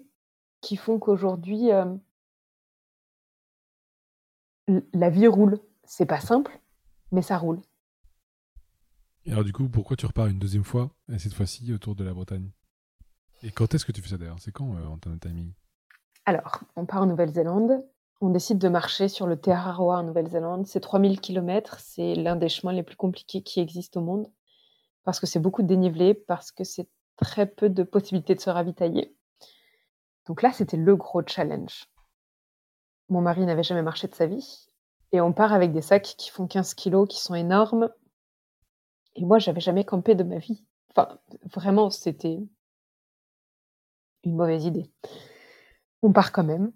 qui font qu'aujourd'hui, la vie roule c'est pas simple, mais ça roule. Et alors du coup, pourquoi tu repars une deuxième fois, et cette fois-ci autour de la Bretagne? Et quand est-ce que tu fais ça d'ailleurs? C'est quand euh, en termes de timing? Alors, on part en Nouvelle-Zélande. On décide de marcher sur le Te Araroa en Nouvelle-Zélande. C'est 3000 km. C'est l'un des chemins les plus compliqués qui existent au monde. Parce que c'est beaucoup de dénivelé, parce que c'est très peu de possibilités de se ravitailler. Donc là, c'était le gros challenge. Mon mari n'avait jamais marché de sa vie. Et on part avec des sacs qui font 15 kilos, qui sont énormes. Et moi, j'avais jamais campé de ma vie. Enfin, vraiment, c'était une mauvaise idée. On part quand même.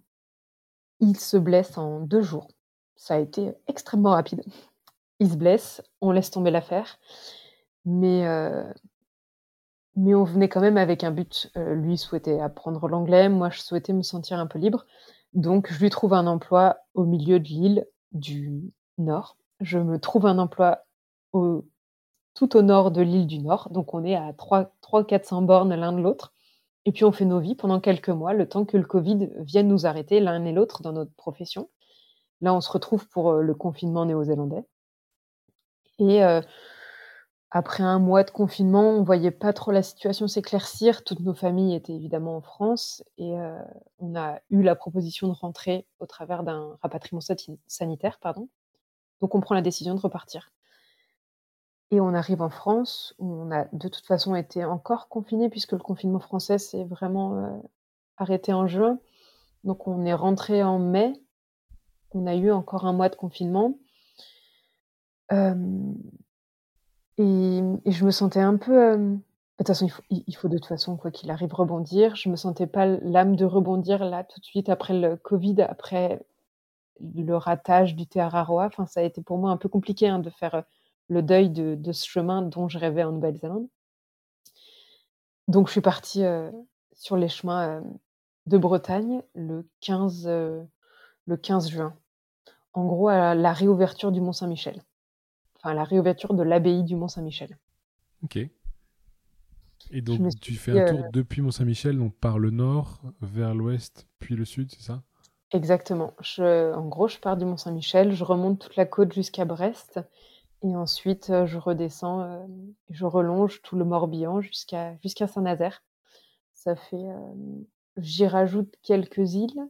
Il se blesse en deux jours. ça a été extrêmement rapide. Il se blesse, on laisse tomber l'affaire, mais mais on venait quand même avec un but. lui souhaitait apprendre l'anglais, moi je souhaitais me sentir un peu libre, donc je lui trouve un emploi au milieu de l'île du Nord. Je me trouve un emploi tout au nord de l'île du Nord, donc on est à 300-400 bornes l'un de l'autre. Et puis on fait nos vies pendant quelques mois, le temps que le Covid vienne nous arrêter l'un et l'autre dans notre profession. Là, on se retrouve pour le confinement néo-zélandais. Et après un mois de confinement, on voyait pas trop la situation s'éclaircir. Toutes nos familles étaient évidemment en France et on a eu la proposition de rentrer au travers d'un rapatriement sanitaire, pardon. Donc on prend la décision de repartir. Et on arrive en France où on a de toute façon été encore confiné puisque le confinement français s'est vraiment arrêté en juin. Donc on est rentré en mai. On a eu encore un mois de confinement. Et, je me sentais un peu. de toute façon, il faut, de toute façon, quoi qu'il arrive, rebondir. Je me sentais pas l'âme de rebondir là tout de suite après le Covid, après le ratage du Aroa. Enfin, ça a été pour moi un peu compliqué hein, de faire le deuil de, ce chemin dont je rêvais en Nouvelle-Zélande. Donc je suis partie sur les chemins de Bretagne le 15, le 15 juin. En gros, à la réouverture du Mont-Saint-Michel. Enfin, la réouverture de l'abbaye du Mont-Saint-Michel. Ok. Et donc, tu fais un tour depuis Mont-Saint-Michel, donc par le nord, vers l'ouest, puis le sud, c'est ça? Exactement. Je, en gros, je pars du Mont-Saint-Michel, je remonte toute la côte jusqu'à Brest, et ensuite, je redescends, je relonge tout le Morbihan jusqu'à jusqu'à Saint-Nazaire. Ça fait, j'y rajoute quelques îles.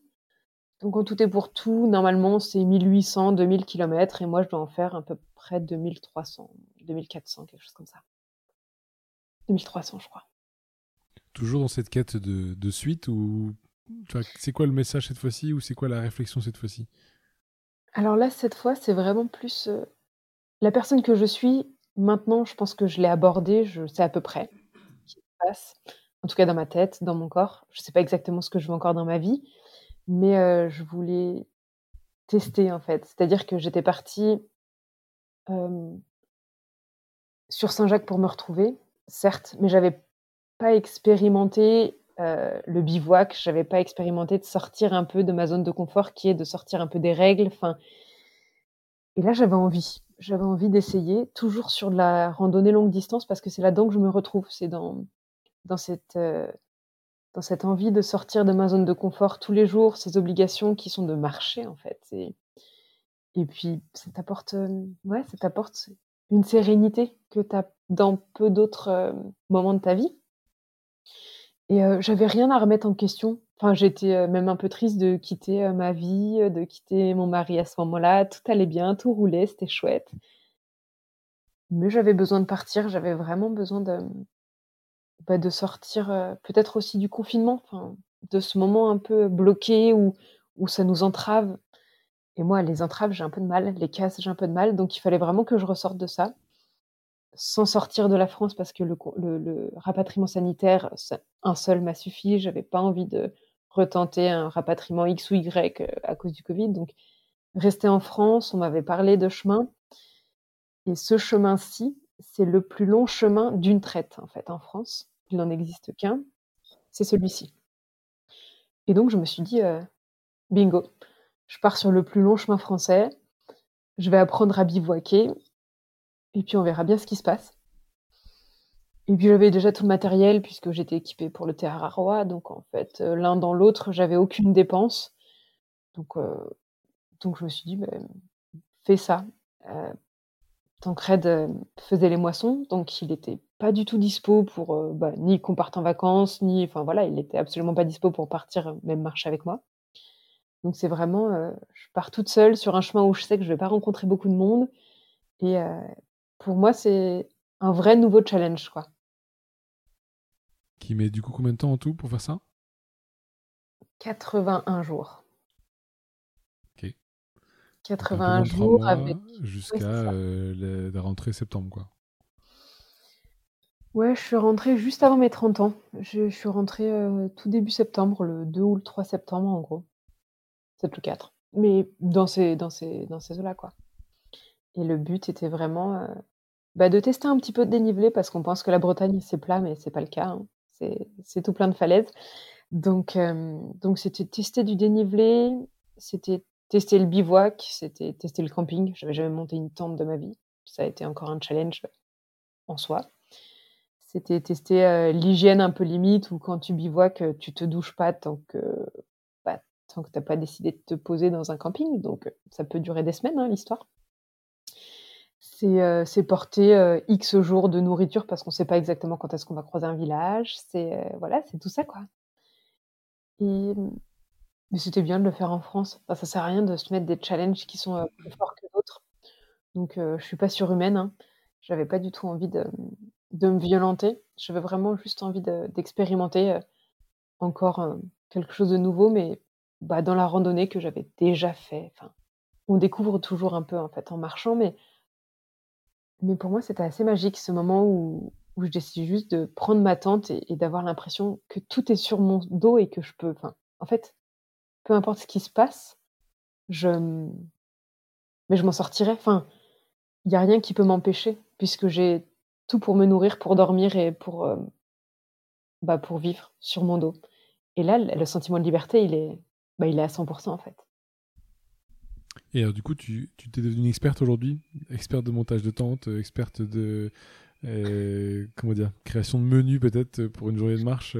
Donc en tout et pour tout, normalement, c'est 1800-2000 km et moi, je dois en faire à peu près 2300-2400, quelque chose comme ça. 2300, je crois. Toujours dans cette quête de de suite ou c'est quoi le message cette fois-ci ou c'est quoi la réflexion cette fois-ci? Alors là, cette fois, c'est vraiment plus, la personne que je suis, maintenant, je pense que je l'ai abordée, je sais à peu près ce qui se passe. En tout cas dans ma tête, dans mon corps. Je ne sais pas exactement ce que je veux encore dans ma vie, mais je voulais tester, en fait. C'est-à-dire que j'étais partie, sur Saint-Jacques pour me retrouver, certes, mais j'avais pas expérimenté, le bivouac, j'avais pas expérimenté de sortir un peu de ma zone de confort qui est de sortir un peu des règles, enfin et là j'avais envie j'avais envie d'essayer, toujours sur de la randonnée longue distance, parce que c'est là-dedans que je me retrouve. C'est dans, dans, cette, dans cette envie de sortir de ma zone de confort tous les jours, ces obligations qui sont de marcher, en fait. Et, et puis, ça t'apporte, euh, ouais, ça t'apporte une sérénité que tu as dans peu d'autres euh, moments de ta vie. Et j'avais rien à remettre en question. Enfin, j'étais même un peu triste de quitter ma vie, de quitter mon mari à ce moment-là. Tout allait bien, tout roulait, c'était chouette. Mais j'avais besoin de partir, j'avais vraiment besoin de, bah, de sortir, peut-être aussi du confinement, de ce moment un peu bloqué où, où ça nous entrave. Et moi, les entraves, j'ai un peu de mal, les casses, j'ai un peu de mal. Donc, il fallait vraiment que je ressorte de ça sans sortir de la France parce que le, rapatriement sanitaire, un seul m'a suffi. J'avais pas envie de retenter un rapatriement X ou Y euh, à cause du Covid. Donc, rester en France, on m'avait parlé de chemin. Et ce chemin-ci, c'est le plus long chemin d'une traite, en fait, en France. Il n'en existe qu'un. C'est celui-ci. Et donc, je me suis dit, euh, bingo, je pars sur le plus long chemin français. Je vais apprendre à bivouaquer et puis on verra bien ce qui se passe. Et puis j'avais déjà tout le matériel puisque j'étais équipée pour le Roi. donc en fait, euh, l'un dans l'autre, j'avais aucune dépense. Donc, euh, je me suis dit, bah, fais ça. Euh, Tancred faisait les moissons, donc il n'était pas du tout dispo pour bah, ni qu'on parte en vacances, ni enfin voilà, il n'était absolument pas dispo pour partir même marcher avec moi. Donc c'est vraiment, je pars toute seule sur un chemin où je sais que je vais pas rencontrer beaucoup de monde et, pour moi, c'est un vrai nouveau challenge, quoi. Qui met du coup combien de temps en tout pour faire ça? 81 jours. Ok. 81 jours avec. Jusqu'à euh, la rentrée septembre, quoi. Ouais, je suis rentrée juste avant mes 30 ans. Je, suis rentrée euh, tout début septembre, le 2 ou le 3 septembre en gros. C'est le 4. mais dans ces dans ces dans ces eaux-là, quoi et le but était vraiment, heu, bah, de tester un petit peu de dénivelé parce qu'on pense que la Bretagne, c'est plat, mais c'est pas le cas, hein. C'est tout plein de falaises. Donc hem, donc c'était tester du dénivelé, c'était tester le bivouac, c'était tester le camping. J'avais jamais monté une tente de ma vie. Ça a été encore un challenge en soi. C'était tester, heu, l'hygiène un peu limite où quand tu heu, tu te douches pas tant que, que tu as pas décidé de te poser dans un camping, donc ça peut durer des semaines, hein, l'histoire. C'est, c'est porter, heu, X jours de nourriture parce qu'on sait pas exactement quand est-ce qu'on va croiser un village. C'est, heu, voilà, c'est tout ça, quoi mais c'était bien de le faire en France. Enfin, ça sert à rien de se mettre des challenges qui sont, plus forts que d'autres. Donc je suis pas surhumaine, hein. J'avais pas du tout envie de, de me violenter. J'avais vraiment juste envie de d'expérimenter, encore, quelque chose de nouveau, mais bah, dans la randonnée que j'avais déjà fait. Enfin, on découvre toujours un peu, en fait, en marchant, mais mais pour moi, c'était assez magique ce moment où où je décide juste de prendre ma tente et d'avoir l'impression que tout est sur mon dos et que je peux enfin, en fait, peu importe ce qui se passe, je, mais je m'en sortirai. Enfin, il y a rien qui peut m'empêcher puisque j'ai tout pour me nourrir, pour dormir et pour, hem, bah, pour vivre sur mon dos et là, le sentiment de liberté, il est, bah, il est à 100% en fait. Et alors, du coup, tu t'es devenue experte aujourd'hui? Experte de montage de tente, heu, experte de, heu, comment dire? Création de menus peut-être, heu, pour une journée de marche?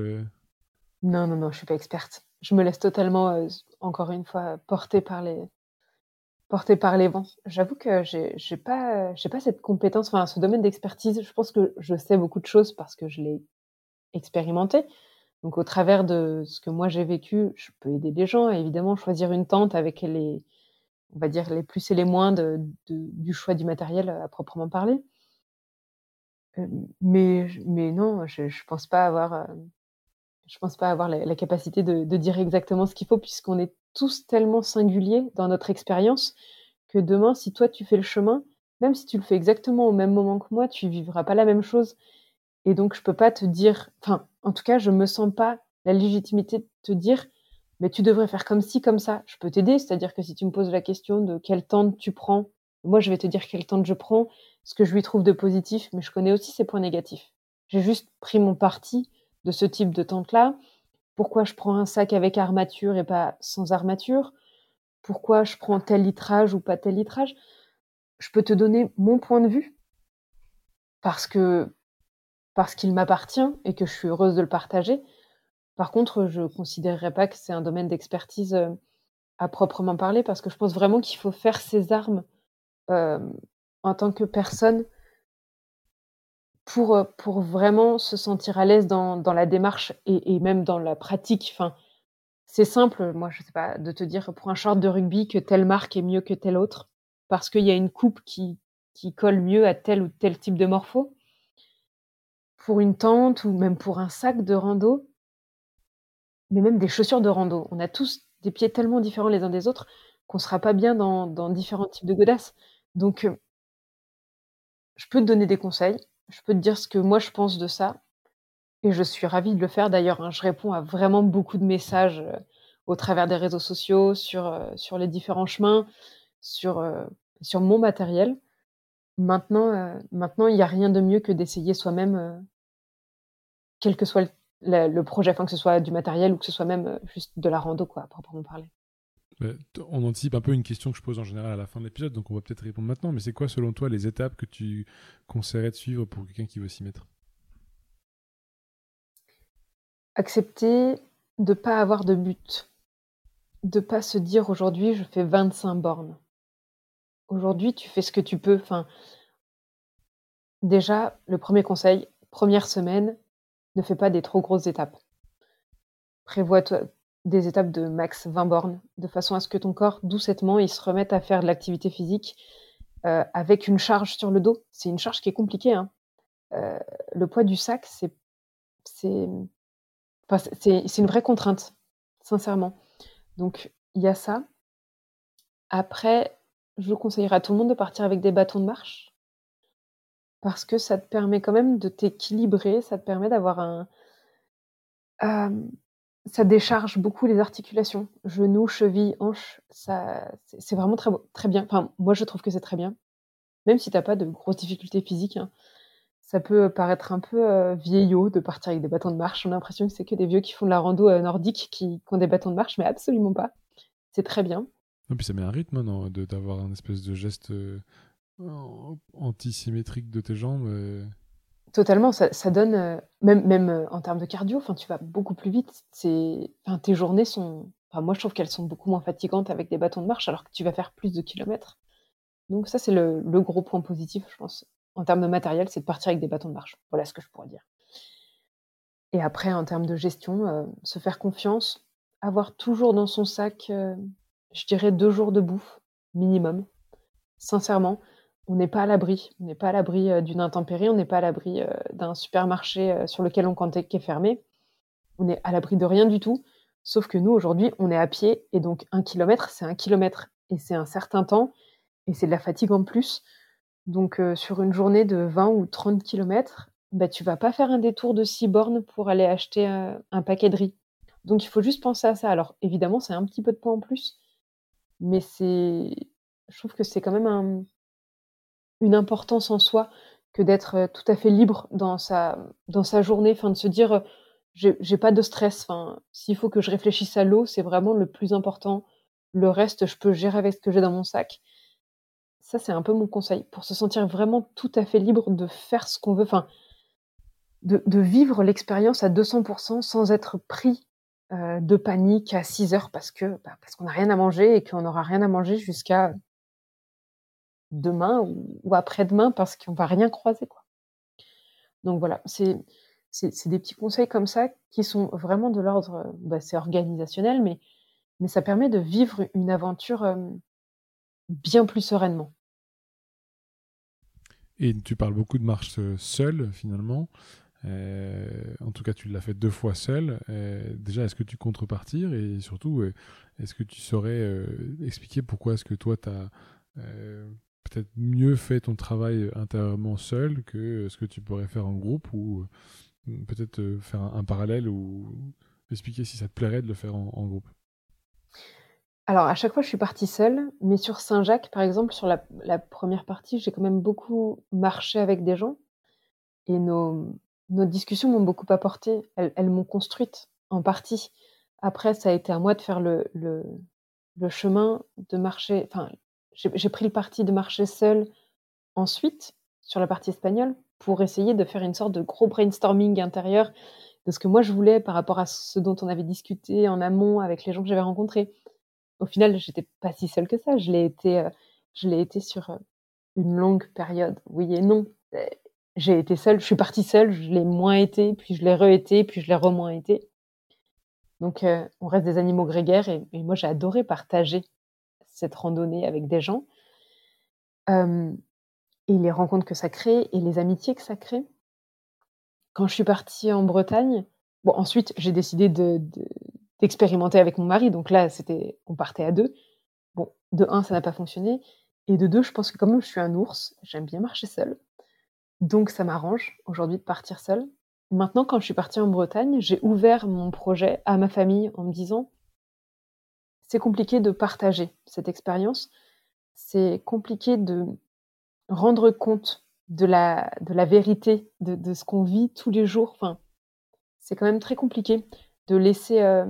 Non, non, non, je suis pas experte. Je me laisse totalement, encore une fois, porter par les porter par les vents. J'avoue que j'ai pas, j'ai pas cette compétence, enfin, ce domaine d'expertise. Je pense que je sais beaucoup de choses parce que je l'ai expérimenté. Donc au travers de ce que moi j'ai vécu, je peux aider des gens, évidemment, choisir une tente avec les va dire les plus et les moins du choix du matériel, à proprement parler. Hem, mais mais non, je je pense pas avoir, je pense pas avoir la la capacité de de dire exactement ce qu'il faut puisqu'on est tous tellement singuliers dans notre expérience que demain, si toi tu fais le chemin, même si tu le fais exactement au même moment que moi, tu vivras pas la même chose et donc je peux pas te dire enfin, en tout cas, je me sens pas la légitimité de te dire: «Mais tu devrais faire comme ci, comme ça». Je peux t'aider, c'est-à-dire que si tu me poses la question de quelle tente tu prends, moi je vais te dire quelle tente je prends, ce que je lui trouve de positif, mais je connais aussi ses points négatifs. J'ai juste pris mon parti de ce type de tente-là. Pourquoi je prends un sac avec armature et pas sans armature? Pourquoi je prends tel litrage ou pas tel litrage? Je peux te donner mon point de vue parce que parce qu'il m'appartient et que je suis heureuse de le partager. Par contre, je considérerais pas que c'est un domaine d'expertise, heu, à proprement parler parce que je pense vraiment qu'il faut faire ses armes, hem, en tant que personne pour, heu, pour vraiment se sentir à l'aise dans la démarche et et même dans la pratique. Enfin, c'est simple, moi, je sais pas, de te dire pour un short de rugby que telle marque est mieux que telle autre parce qu'il y a une coupe qui qui colle mieux à tel ou tel type de morpho. Pour une tente ou même pour un sac de rando mais même des chaussures de rando. On a tous des pieds tellement différents les uns des autres qu'on sera pas bien dans différents types de godasses. Donc heu je peux te donner des conseils, je peux te dire ce que moi je pense de ça et je suis ravie de le faire d'ailleurs, hein. Je réponds à vraiment beaucoup de messages, heu, au travers des réseaux sociaux, sur, sur les différents chemins, sur, mon matériel. Maintenant, maintenant il y a rien de mieux que d'essayer soi-même, quel que soit le projet, enfin que ce soit du matériel ou que ce soit même, heu, juste de la rando quoi, à proprement parler. On anticipe un peu une question que je pose en général à la fin de l'épisode, donc on va peut-être répondre maintenant, mais c'est quoi selon toi les étapes que tu conseillerais de suivre pour quelqu'un qui veut s'y mettre? Accepter de pas avoir de but. De pas se dire: «Aujourd'hui, je fais 25 bornes». Aujourd'hui, tu fais ce que tu peux, enfin déjà, le 1er conseil, 1re semaine, ne fais pas des trop grosses étapes. Prévois-toi des étapes de max 20 bornes, de façon à ce que ton corps, doucettement, il se remette à faire de l'activité physique, heu, avec une charge sur le dos. C'est une charge qui est compliquée, hein. Heu, le poids du sac, c'est enfin, une vraie contrainte, sincèrement. Donc il y a ça. Après, je conseillerais à tout le monde de partir avec des bâtons de marche parce que ça te permet quand même de t'équilibrer, ça te permet d'avoir un hem, ça décharge beaucoup les articulations, genoux, chevilles, hanches. Ça, c'est vraiment très, très bien. Enfin, moi, je trouve que c'est très bien. Même si tu n'as pas de grosses difficultés physiques, hein. ça peut paraître un peu euh, vieillot de partir avec des bâtons de marche. On a l'impression que c'est que des vieux qui font de la rando euh, nordique qui, ont des bâtons de marche, mais absolument pas. C'est très bien. Et puis ça met un rythme, non D'avoir un espèce de geste euh, antisymétrique de tes jambes. Totalement, ça, donne, euh, même, même euh, en termes de cardio, tu vas beaucoup plus vite. Tes journées sont, moi je trouve qu'elles sont beaucoup moins fatigantes avec des bâtons de marche alors que tu vas faire plus de kilomètres. Donc ça, c'est le, gros point positif, je pense, en termes de matériel, c'est de partir avec des bâtons de marche. Voilà ce que je pourrais dire. Et après, en termes de gestion, euh, se faire confiance, avoir toujours dans son sac, je dirais deux jours de bouffe minimum. Sincèrement, on n'est pas à l'abri. On n'est pas à l'abri euh, d'une intempérie, on n'est pas à l'abri euh, d'un supermarché euh, sur lequel on comptait qui est fermé. On est à l'abri de rien du tout. Sauf que nous, aujourd'hui, on est à pied et donc un kilomètre, c'est un kilomètre et c'est un certain temps et c'est de la fatigue en plus. Donc sur une journée de 20 ou 30 kilomètres, bah, tu vas pas faire un détour de 6 bornes pour aller acheter un paquet de riz. Donc il faut juste penser à ça. Alors évidemment, c'est un petit peu de poids en plus, mais c'est, je trouve que c'est quand même un, une importance en soi que d'être euh, tout à fait libre dans sa, dans sa journée, enfin de se dire euh, j'ai pas de stress, s'il faut que je réfléchisse à l'eau, c'est vraiment le plus important. Le reste, je peux gérer avec ce que j'ai dans mon sac. Ça, c'est un peu mon conseil pour se sentir vraiment tout à fait libre de faire ce qu'on veut, enfin de, de vivre l'expérience à 200% sans être pris euh, de panique à 6 heures parce que bah, parce qu'on n'a rien à manger et qu'on n'aura rien à manger jusqu'à demain ou, après-demain parce qu'on va rien croiser. Quoi. Donc voilà, c'est, des petits conseils comme ça qui sont vraiment de l'ordre, bah, c'est organisationnel, mais, mais ça permet de vivre une aventure bien plus sereinement. Et tu parles beaucoup de marche seule finalement. Euh, en tout cas, tu l'as fait deux fois seul. Euh, déjà, est-ce que tu comptes repartir Et surtout, euh, est-ce que tu saurais expliquer pourquoi est-ce que toi, tu as peut-être mieux fait ton travail intérieurement seul que ce que tu pourrais faire en groupe ou euh, peut-être euh, faire un, parallèle ou expliquer si ça te plairait de le faire en, groupe alors, à chaque fois, je suis partie seule, mais sur Saint-Jacques, par exemple, sur la, première partie, j'ai quand même beaucoup marché avec des gens. Et nos, nos discussions m'ont beaucoup apporté. Elles, m'ont construite en partie. Après, ça a été à moi de faire le, le, le chemin, de marcher, enfin, j'ai pris le parti de marcher seul ensuite sur la partie espagnole pour essayer de faire une sorte de gros brainstorming intérieur de ce que moi je voulais par rapport à ce dont on avait discuté en amont avec les gens que j'avais rencontrés. Au final, j'étais pas si seule que ça. Je l'ai été, euh, été sur euh, une longue période. Oui et non. Euh, j'ai été seule, je suis partie seule, je l'ai moins été, puis je l'ai re-été, puis je l'ai re-moins été. Donc, on reste des animaux grégaires et moi j'ai adoré partager cette randonnée avec des gens. et les rencontres que ça crée et les amitiés que ça crée. Quand je suis partie en Bretagne, bon, ensuite j'ai décidé d'expérimenter avec mon mari. Donc là, c'était, on partait à deux. Bon, de un, ça n'a pas fonctionné. Et de deux, je pense que comme je suis un ours, j'aime bien marcher seule. Donc ça m'arrange aujourd'hui de partir seule. Maintenant, quand je suis partie en Bretagne, j'ai ouvert mon projet à ma famille en me disant c'est compliqué de partager cette expérience. C'est compliqué de rendre compte de la, de la vérité, de, ce qu'on vit tous les jours. Enfin, c'est quand même très compliqué de laisser euh,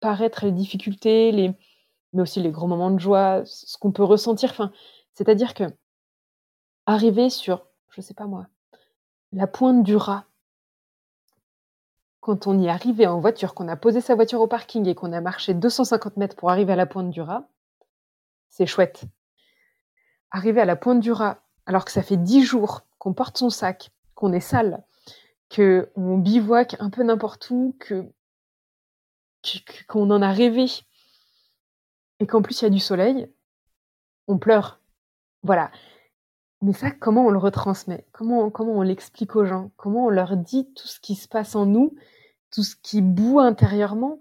paraître les difficultés, les, mais aussi les grands moments de joie, ce qu'on peut ressentir. Enfin, c'est-à-dire que arriver sur, je sais pas moi, la pointe du rat quand on y arrivé en voiture, qu'on a posé sa voiture au parking et qu'on a marché 250 mètres pour arriver à la pointe du rat, c'est chouette. Arriver à la pointe du rat, alors que ça fait 10 jours qu'on porte son sac, qu'on est sale, qu'on bivouaque un peu n'importe où, que qu'on en a rêvé, et qu'en plus il y a du soleil, on pleure. Voilà. Mais ça, comment on le retransmet? Comment, comment on l'explique aux gens? Comment on leur dit tout ce qui se passe en nous tout ce qui boue intérieurement,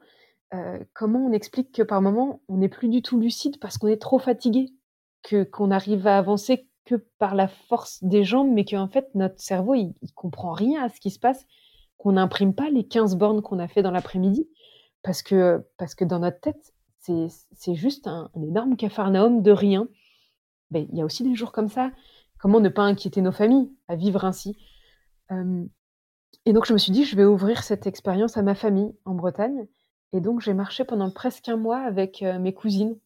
euh, comment on explique que par moment, on n'est plus du tout lucide parce qu'on est trop fatigué, que qu'on arrive à avancer que par la force des jambes, mais qu'en fait, notre cerveau, il, comprend rien à ce qui se passe, qu'on n'imprime pas les 15 bornes qu'on a fait dans l'après-midi, parce que parce que dans notre tête, c'est juste un énorme capharnaüm de rien. Beh, il y a aussi des jours comme ça. Comment ne pas inquiéter nos familles à vivre ainsi? Hem et donc je me suis dit: «Je vais ouvrir cette expérience à ma famille en Bretagne» et donc j'ai marché pendant presque un mois avec, heu, mes cousines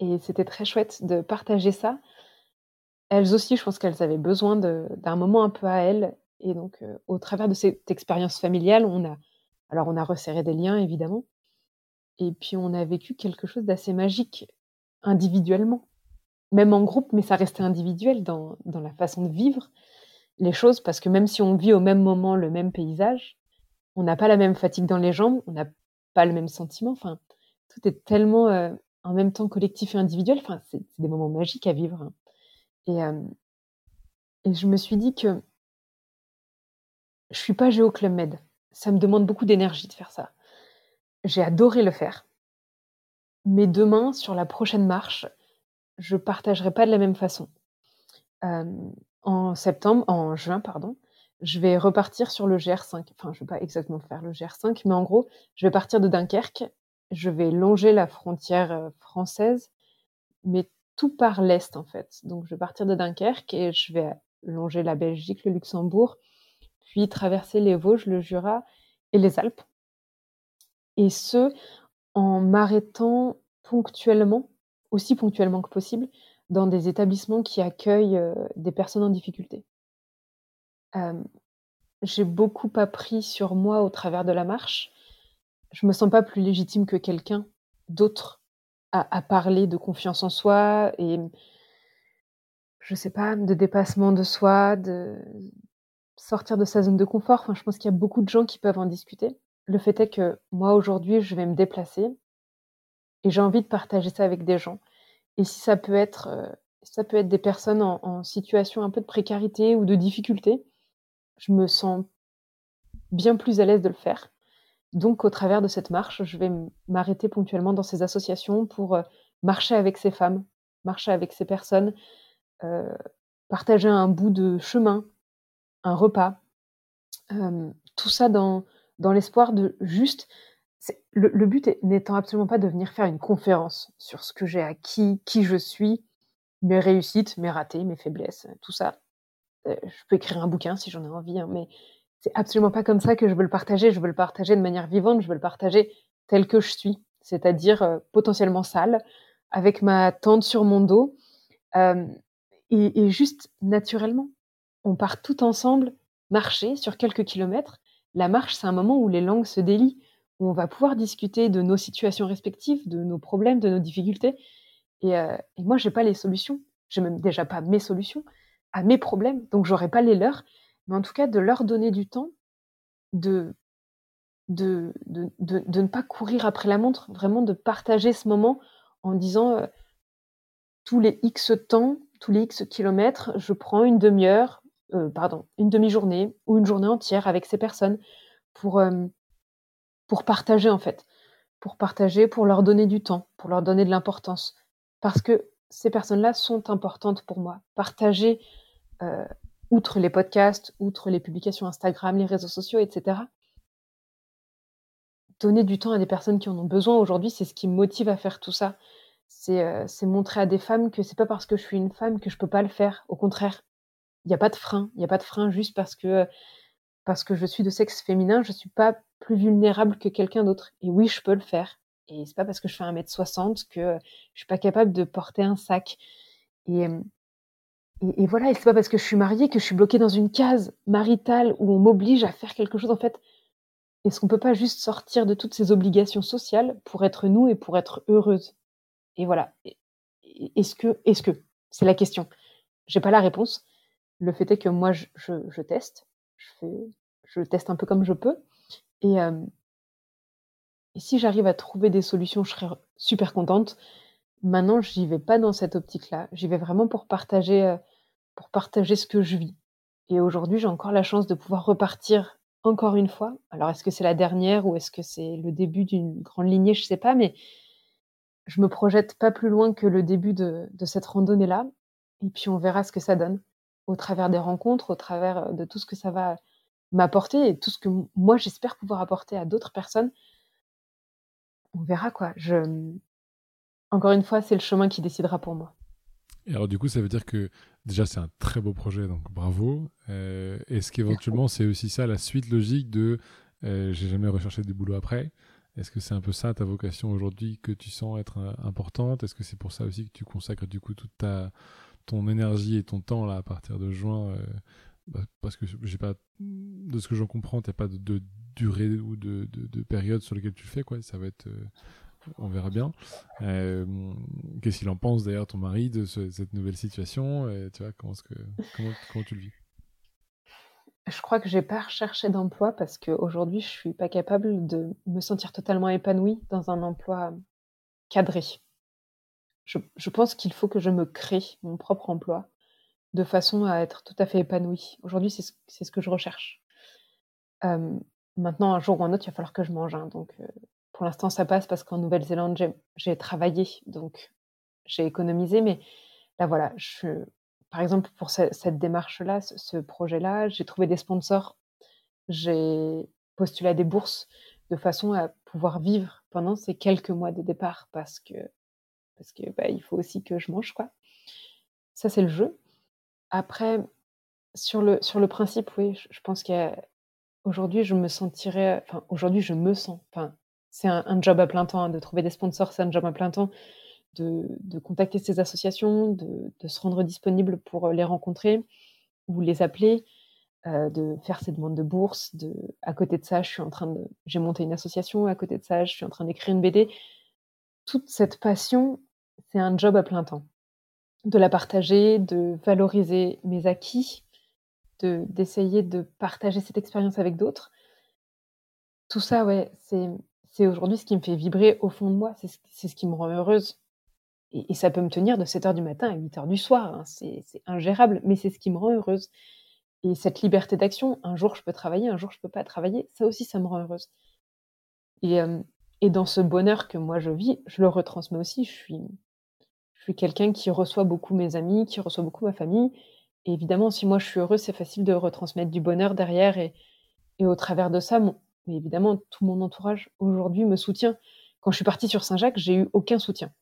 et c'était très chouette de partager ça. Elles aussi, je pense qu'elles avaient besoin d'un moment un peu à elles et donc heu, au travers de cette expérience familiale, on a alors on a resserré des liens évidemment et puis on a vécu quelque chose d'assez magique individuellement. Même en groupe, mais ça restait individuel dans dans la façon de vivre les choses parce que même si on vit au même moment le même paysage, on n'a pas la même fatigue dans les jambes, on n'a pas le même sentiment, enfin, tout est tellement, heu, en même temps collectif et individuel, enfin, c'est des moments magiques à vivre, hein et hem et je me suis dit que je suis pas géo Club Med. Ça me demande beaucoup d'énergie de faire ça. J'ai adoré le faire. Mais demain, sur la prochaine marche, je partagerai pas de la même façon. Hem, en septembre en juin, pardon, je vais repartir sur le GR5. Enfin, je vais pas exactement faire le GR5, mais en gros, je vais partir de Dunkerque, je vais longer la frontière, heu, française, mais tout par l'est, en fait. Donc je vais partir de Dunkerque et je vais longer la Belgique, le Luxembourg, puis traverser les Vosges, le Jura et les Alpes et ce, en m'arrêtant ponctuellement, aussi ponctuellement que possible, dans des établissements qui accueillent, heu, des personnes en difficulté. Hem, j'ai beaucoup appris sur moi au travers de la marche. Je me sens pas plus légitime que quelqu'un d'autre à à parler de confiance en soi et je sais pas, de dépassement de soi, de sortir de sa zone de confort. Je pense qu'il y a beaucoup de gens qui peuvent en discuter. Le fait est que moi, aujourd'hui, je vais me déplacer et j'ai envie de partager ça avec des gens et si ça peut être, heu, ça peut être des personnes en situation un peu de précarité ou de difficulté, je me sens bien plus à l'aise de le faire. Donc au travers de cette marche, je vais m'arrêter ponctuellement dans ces associations pour, heu, marcher avec ces femmes, marcher avec ces personnes, heu, partager un bout de chemin, un repas. Tout ça dans dans l'espoir de juste le but n'étant absolument pas de venir faire une conférence sur ce que j'ai acquis, qui je suis, mes réussites, mes ratés, mes faiblesses, tout ça. Heu, je peux écrire un bouquin si j'en ai envie, hein, mais c'est absolument pas comme ça que je veux le partager. Je veux le partager de manière vivante, je veux le partager tel que je suis, c'est-à-dire, heu, potentiellement sale, avec ma tente sur mon dos, hem et juste naturellement. On part toutes ensemble marcher sur quelques kilomètres. La marche, c'est un moment où les langues se délient, on va pouvoir discuter de nos situations respectives, de nos problèmes, de nos difficultés et heu et moi, j'ai pas les solutions. J'ai même déjà pas mes solutions à mes problèmes, donc j'aurai pas les leurs, mais en tout cas de leur donner du temps, de ne pas courir après la montre, vraiment de partager ce moment en disant, heu: «Tous les X temps, tous les X kilomètres, je prends une 1/2 heure, heu, pardon, une 1/2 journée ou une journée entière avec ces personnes» pour, hem, pour partager, en fait. Pour partager, pour leur donner du temps, pour leur donner de l'importance. Parce que ces personnes-là sont importantes pour moi. Partager, heu, outre les podcasts, outre les publications Instagram, les réseaux sociaux et cetera donner du temps à des personnes qui en ont besoin aujourd'hui, c'est ce qui me motive à faire tout ça. C'est, heu, c'est montrer à des femmes que c'est pas parce que je suis une femme que je peux pas le faire. Au contraire, il y a pas de frein. Il y a pas de frein juste parce que, parce que je suis de sexe féminin, je suis pas plus vulnérable que quelqu'un d'autre et oui, je peux le faire et c'est pas parce que je fais 1 m 60 que, heu, je suis pas capable de porter un sac et hem et et voilà et c'est pas parce que je suis mariée que je suis bloquée dans une case maritale où on m'oblige à faire quelque chose, en fait. Est-ce qu'on peut pas juste sortir de toutes ces obligations sociales pour être nous et pour être heureuses? Et voilà. Est-ce que est-ce que? C'est la question. J'ai pas la réponse. Le fait est que moi je je je teste. Je fais je teste un peu comme je peux et si j'arrive à trouver des solutions, je serai super contente. Maintenant, j'y vais pas dans cette optique-là. J'y vais vraiment pour partager, pour partager ce que je vis et aujourd'hui, j'ai encore la chance de pouvoir repartir encore une fois. Alors est-ce que c'est la dernière ou est-ce que c'est le début d'une grande lignée? Je sais pas, mais je me projette pas plus loin que le début de cette randonnée-là et puis on verra ce que ça donne. Au travers des rencontres, au travers, de tout ce que ça va m'apporter et tout ce que moi j'espère pouvoir apporter à d'autres personnes. on verra quoi. Je... Encore une fois, c'est le chemin qui décidera pour moi. Et alors du coup, ça veut dire que déjà c'est un très beau projet, donc bravo. Euh, Est-ce qu'éventuellement c'est aussi ça la suite logique de euh, j'ai jamais recherché du boulot après? Est-ce que c'est un peu ça ta vocation aujourd'hui que tu sens être euh, importante? Est-ce que c'est pour ça aussi que tu consacres du coup toute ta ton énergie et ton temps là à partir de juin euh, bah, Parce que j'ai pas de ce que j'en comprends, t'as pas de, durée ou de, de, période sur laquelle tu le fais quoi. Ça va être on verra bien. Euh, qu'est-ce qu'il en pense d'ailleurs, ton mari, de cette nouvelle situation? Tu vois, comment, tu le vis? Je crois que j'ai pas recherché d'emploi parce qu'aujourd'hui, je suis pas capable de me sentir totalement épanouie dans un emploi cadré. Je, pense qu'il faut que je me crée mon propre emploi de façon à être tout à fait épanouie. Aujourd'hui, c'est ce, que je recherche. Euh, maintenant, un jour ou un autre, il va falloir que je mange. Hein, donc, euh, pour l'instant, ça passe parce qu'en Nouvelle-Zélande, j'ai travaillé, donc j'ai économisé. Mais là, voilà, je, par exemple, pour cette démarche-là, ce, projet-là, j'ai trouvé des sponsors, j'ai postulé à des bourses de façon à pouvoir vivre pendant ces quelques mois de départ parce que, parce que bah, il faut aussi que je mange, quoi. Ça, c'est le jeu. Après, sur le, sur le principe, oui, je, pense qu'aujourd'hui, je me sentirais, enfin, aujourd'hui, je me sens, enfin, c'est un, job à plein temps. Hein, de trouver des sponsors, c'est un job à plein temps. De, contacter ces associations, de, se rendre disponible pour les rencontrer ou les appeler, euh, de faire ces demandes de bourse. De, à côté de ça, je suis en train de, j'ai monté une association. À côté de ça, je suis en train d'écrire une BD. Toute cette passion, c'est un job à plein temps. De la partager, de valoriser mes acquis, de d'essayer de partager cette expérience avec d'autres. Tout ça, ouais, c'est aujourd'hui ce qui me fait vibrer au fond de moi, c'est ce, qui me rend heureuse. Et, ça peut me tenir de 7h du matin à 8h du soir, hein. c'est ingérable, mais c'est ce qui me rend heureuse. Et cette liberté d'action, un jour je peux travailler, un jour je peux pas travailler, ça aussi ça me rend heureuse. Et, euh, et dans ce bonheur que moi je vis, je le retransmets aussi. Je suis, suis quelqu'un qui reçoit beaucoup mes amis, qui reçoit beaucoup ma famille. Et évidemment, si moi je suis heureuse, c'est facile de retransmettre du bonheur derrière. Et, au travers de ça, mais évidemment, tout mon entourage aujourd'hui me soutient. Quand je suis partie sur Saint-Jacques, j'ai eu aucun soutien.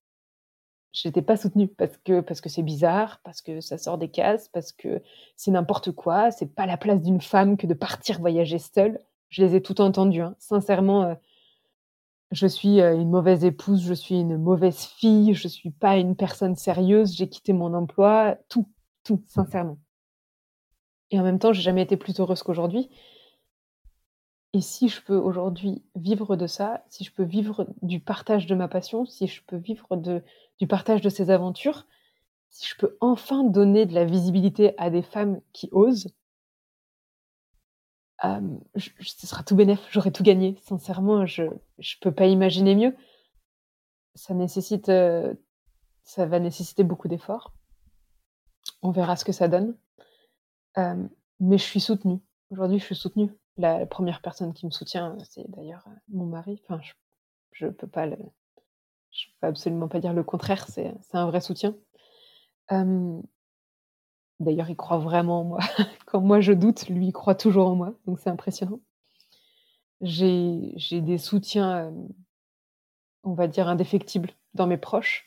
Je n'étais pas soutenue parce que parce que c'est bizarre, parce que ça sort des cases, parce que c'est n'importe quoi. C'est pas la place d'une femme que de partir voyager seule. Je les ai toutes entendues. Hein. Sincèrement, euh, je suis euh, une mauvaise épouse, je suis une mauvaise fille, je suis pas une personne sérieuse. J'ai quitté mon emploi, tout, tout, sincèrement. Et en même temps, j'ai jamais été plus heureuse qu'aujourd'hui. Et si je peux aujourd'hui vivre de ça, si je peux vivre du partage de ma passion, si je peux vivre du partage de ces aventures, si je peux enfin donner de la visibilité à des femmes qui osent, ce sera tout bénef, j'aurai tout gagné. Sincèrement, je ne peux pas imaginer mieux. Ça nécessite, euh, ça va nécessiter beaucoup d'efforts. On verra ce que ça donne. mais je suis soutenue. Aujourd'hui, je suis soutenue. La première personne qui me soutient, c'est d'ailleurs, euh, mon mari. Enfin, je ne peux pas je peux absolument pas dire le contraire, c'est un vrai soutien. D'ailleurs, il croit vraiment en moi. [laughs] Quand moi je doute, lui, il croit toujours en moi, donc c'est impressionnant. J'ai des soutiens, on va dire indéfectibles dans mes proches,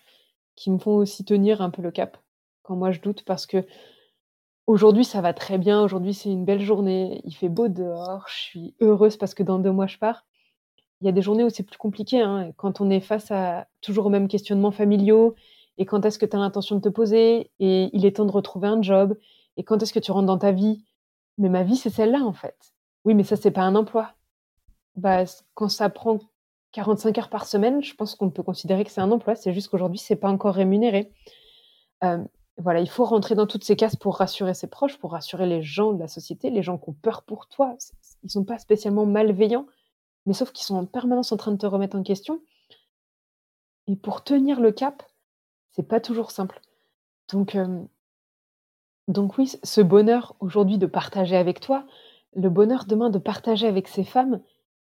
qui me font aussi tenir un peu le cap quand moi je doute parce que Aujourd'hui, ça va très bien. Aujourd'hui, c'est une belle journée. Il fait beau dehors. Je suis heureuse parce que dans deux mois, je pars. Il y a des journées où c'est plus compliqué. Hein, quand on est face à toujours aux mêmes questionnements familiaux. Et quand est-ce que tu as l'intention de te poser? Et il est temps de retrouver un job. Et quand est-ce que tu rentres dans ta vie? Mais ma vie, c'est celle-là, en fait. Oui, mais ça, c'est pas un emploi. Bah, quand ça prend 45 heures par semaine, je pense qu'on peut considérer que c'est un emploi. C'est juste qu'aujourd'hui, c'est pas encore rémunéré. Euh, voilà, il faut rentrer dans toutes ces cases pour rassurer ses proches, pour rassurer les gens de la société, les gens qui ont peur pour toi. Ils sont pas spécialement malveillants, mais sauf qu'ils sont en permanence en train de te remettre en question. Et pour tenir le cap, c'est pas toujours simple. Donc, euh, donc oui, ce bonheur aujourd'hui de partager avec toi, le bonheur demain de partager avec ces femmes,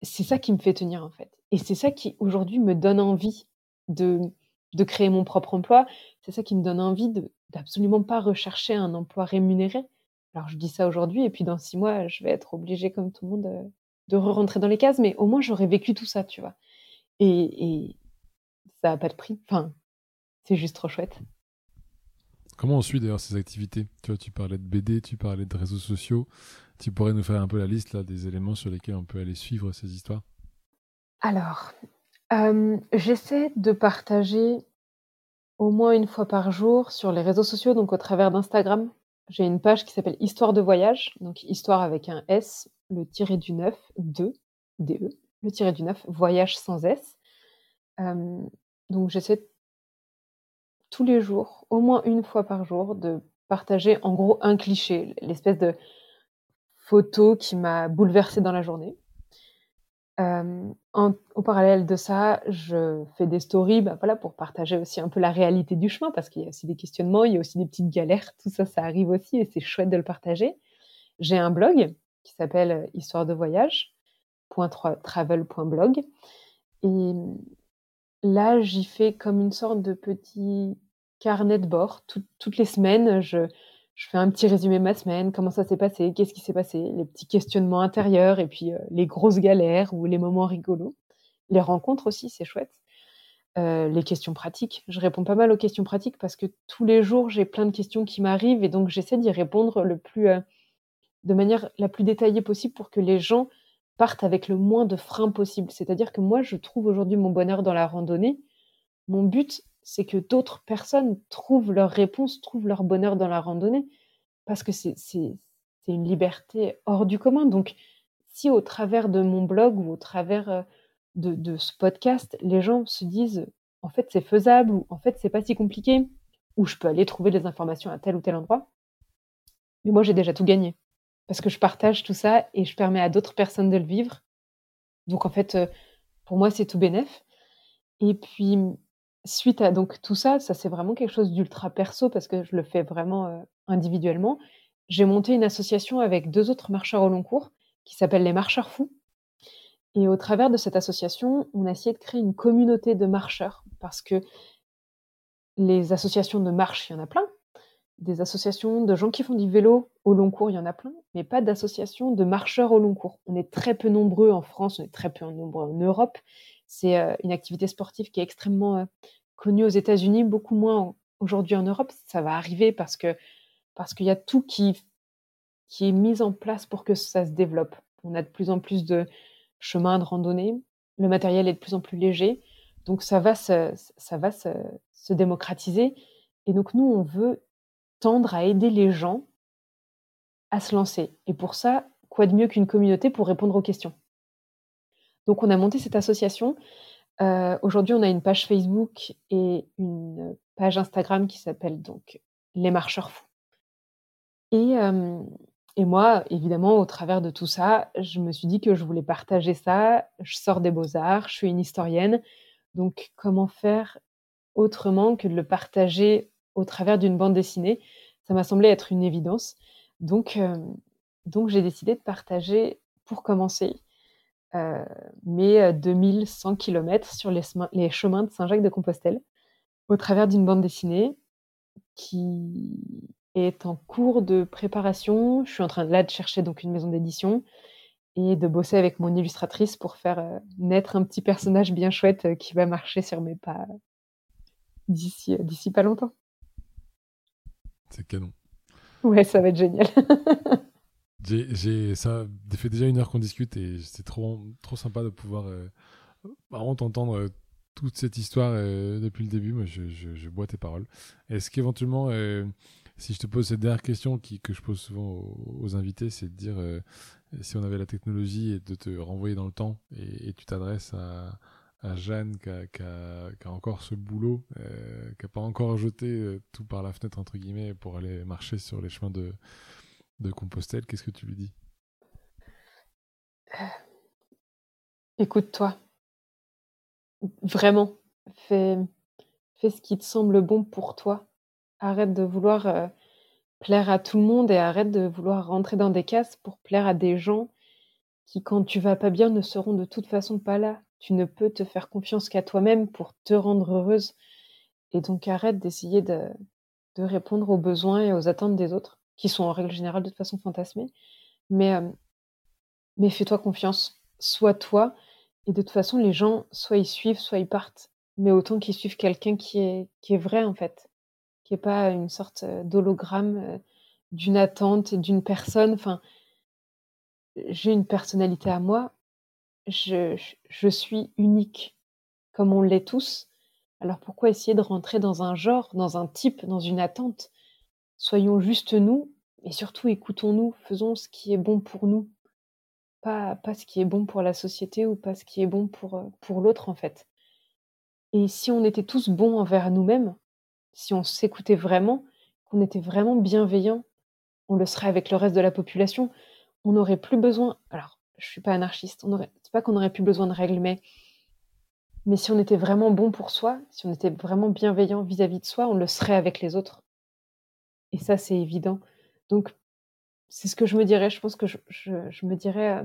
c'est ça qui me fait tenir en fait. Et c'est ça qui aujourd'hui me donne envie de, de créer mon propre emploi. C'est ça qui me donne envie d'absolument pas rechercher un emploi rémunéré. Alors je dis ça aujourd'hui et puis dans six mois, je vais être obligée comme tout le monde euh, de re-rentrer dans les cases, mais au moins j'aurais vécu tout ça, tu vois. et, ça n'a pas de prix. Enfin, c'est juste trop chouette. Comment on suit d'ailleurs ces activités? Tu vois, tu parlais de BD, tu parlais de réseaux sociaux. Tu pourrais nous faire un peu la liste là, des éléments sur lesquels on peut aller suivre ces histoires? Alors, j'essaie de partager au moins une fois par jour sur les réseaux sociaux, donc au travers d'Instagram. J'ai une page qui s'appelle Histoire de voyage, donc histoire avec un S, le tiré du 9, 2, DE, le tiré du 9, voyage sans S. donc j'essaie tous les jours, au moins une fois par jour, de partager en gros un cliché, l'espèce de photo qui m'a bouleversée dans la journée. en, au parallèle de ça, je fais des stories bah, voilà, pour partager aussi un peu la réalité du chemin, parce qu'il y a aussi des questionnements, il y a aussi des petites galères, tout ça, ça arrive aussi et c'est chouette de le partager. J'ai un blog qui s'appelle Histoire de voyage, travel.blog. Et là, j'y fais comme une sorte de petit carnet de bord. toutes les semaines, je, fais un petit résumé de ma semaine, comment ça s'est passé, qu'est-ce qui s'est passé, les petits questionnements intérieurs et puis euh, les grosses galères ou les moments rigolos. Les rencontres aussi, c'est chouette. Euh, les questions pratiques. Je réponds pas mal aux questions pratiques parce que tous les jours, j'ai plein de questions qui m'arrivent et donc j'essaie d'y répondre le plus, euh, de manière la plus détaillée possible pour que les gens partent avec le moins de freins possible. C'est-à-dire que moi, je trouve aujourd'hui mon bonheur dans la randonnée. Mon but, c'est que d'autres personnes trouvent leur réponse, trouvent leur bonheur dans la randonnée, parce que c'est une liberté hors du commun. Donc, si au travers de mon blog ou au travers euh, de, de ce podcast, les gens se disent, en fait, c'est faisable, ou en fait, c'est pas si compliqué, ou je peux aller trouver des informations à tel ou tel endroit, mais moi, j'ai déjà tout gagné parce que je partage tout ça et je permets à d'autres personnes de le vivre. Donc en fait, euh, pour moi, c'est tout bénef. Et puis, suite à donc tout ça, ça c'est vraiment quelque chose d'ultra perso parce que je le fais vraiment euh, individuellement. J'ai monté une association avec deux autres marcheurs au long cours qui s'appelle les Marcheurs Fous. Et au travers de cette association, on a essayé de créer une communauté de marcheurs parce que les associations de marche, il y en a plein, des associations de gens qui font du vélo au long cours, il y en a plein, mais pas d'associations de marcheurs au long cours. On est très peu nombreux en France, on est très peu nombreux en Europe. C'est euh, une activité sportive qui est extrêmement euh, connue aux États-Unis, beaucoup moins aujourd'hui en Europe. Ça va arriver parce que parce qu'il y a tout qui qui est mis en place pour que ça se développe. On a de plus en plus de chemins de randonnée, le matériel est de plus en plus léger, donc ça va ça va se démocratiser. Et donc nous, on veut tendre à aider les gens à se lancer. Et pour ça, quoi de mieux qu'une communauté pour répondre aux questions? Donc on a monté cette association. Euh, aujourd'hui, on a une page Facebook et une page Instagram qui s'appelle donc Les Marcheurs Fous. Et, euh, et, moi, évidemment, au travers de tout ça, je me suis dit que je voulais partager ça. Je sors des beaux-arts, je suis une historienne. Donc comment faire autrement que de le partager au travers d'une bande dessinée. Ça m'a semblé être une évidence. Donc, euh, donc j'ai décidé de partager, pour commencer, euh, mes 2100 euh, km sur les, chemins de Saint-Jacques-de-Compostelle, au travers d'une bande dessinée qui est en cours de préparation. Je suis en train là de chercher donc une maison d'édition et de bosser avec mon illustratrice pour faire naître un petit personnage bien chouette qui va marcher sur mes pas d'ici pas longtemps. C'est canon. Ouais, ça va être génial. [laughs] j'ai, ça fait déjà une heure qu'on discute et c'est trop, trop sympa de pouvoir euh, vraiment t'entendre euh, toute cette histoire euh, depuis le début. Moi, je, je, bois tes paroles. Est-ce qu'éventuellement, si je te pose cette dernière question qui, que je pose souvent aux, invités, c'est de dire si on avait la technologie et de te renvoyer dans le temps et tu t'adresses à à Jeanne qui a, encore ce boulot, euh, qui n'a pas encore jeté euh, tout par la fenêtre, entre guillemets, pour aller marcher sur les chemins de, Compostelle, qu'est-ce que tu lui dis? Écoute-toi. Vraiment. Fais, ce qui te semble bon pour toi. Arrête de vouloir euh, plaire à tout le monde et arrête de vouloir rentrer dans des cases pour plaire à des gens qui, quand tu vas pas bien, ne seront de toute façon pas là tu ne peux te faire confiance qu'à toi-même pour te rendre heureuse. Et donc arrête d'essayer de, répondre aux besoins et aux attentes des autres, qui sont en règle générale de toute façon fantasmés. Mais, euh, mais fais-toi confiance. Sois toi Et de toute façon, les gens, soit ils suivent, soit ils partent. Mais autant qu'ils suivent quelqu'un qui est, qui est vrai, en fait. Qui est pas une sorte d'hologramme d'une attente d'une personne. Enfin, j'ai une personnalité à moi. Je, suis unique, comme on l'est tous. Alors pourquoi essayer de rentrer dans un genre, dans un type, dans une attente? Soyons juste nous et surtout écoutons-nous, faisons ce qui est bon pour nous. Pas, pas ce qui est bon pour la société ou pas ce qui est bon pour, pour l'autre en fait. Et si on était tous bons envers nous-mêmes, si on s'écoutait vraiment, qu'on était vraiment bienveillants, on le serait avec le reste de la population. On n'aurait plus besoin. Alors, je suis pas anarchiste. On aurait. Pas qu'on n'aurait plus besoin de règles, mais mais si on était vraiment bon pour soi, si on était vraiment bienveillant vis-à-vis de soi, on le serait avec les autres. Et ça, c'est évident. Donc, c'est ce que je me dirais. Je pense que je, je, me dirais, euh,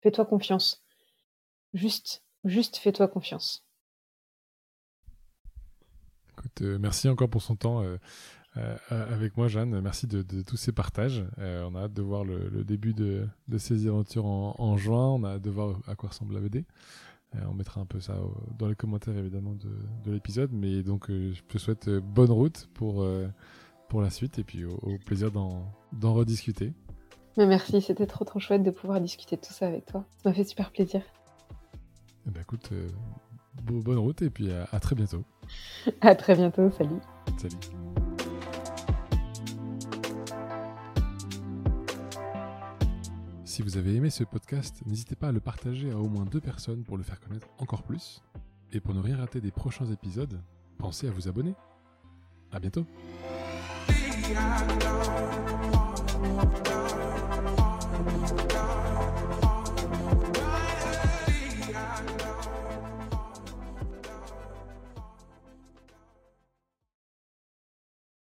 fais-toi confiance. Juste, juste fais-toi confiance. Écoute, euh, merci encore pour son temps. Euh, avec moi, Jeanne. Merci de, tous ces partages. on a hâte de voir le, début de, ces aventures en, en, juin. On a hâte de voir à quoi ressemble la BD. Euh, on mettra un peu ça dans les commentaires évidemment de, l'épisode. Mais donc euh, je te souhaite euh, bonne route pour, pour la suite et puis au, plaisir d'en rediscuter. Mais merci, c'était trop trop chouette de pouvoir discuter de tout ça avec toi. Ça m'a fait super plaisir. Eh ben, écoute, bonne route et puis à, à très bientôt. [laughs] à très bientôt, salut. Salut. Si vous avez aimé ce podcast, n'hésitez pas à le partager à au moins deux personnes pour le faire connaître encore plus. Et pour ne rien rater des prochains épisodes, pensez à vous abonner. À bientôt.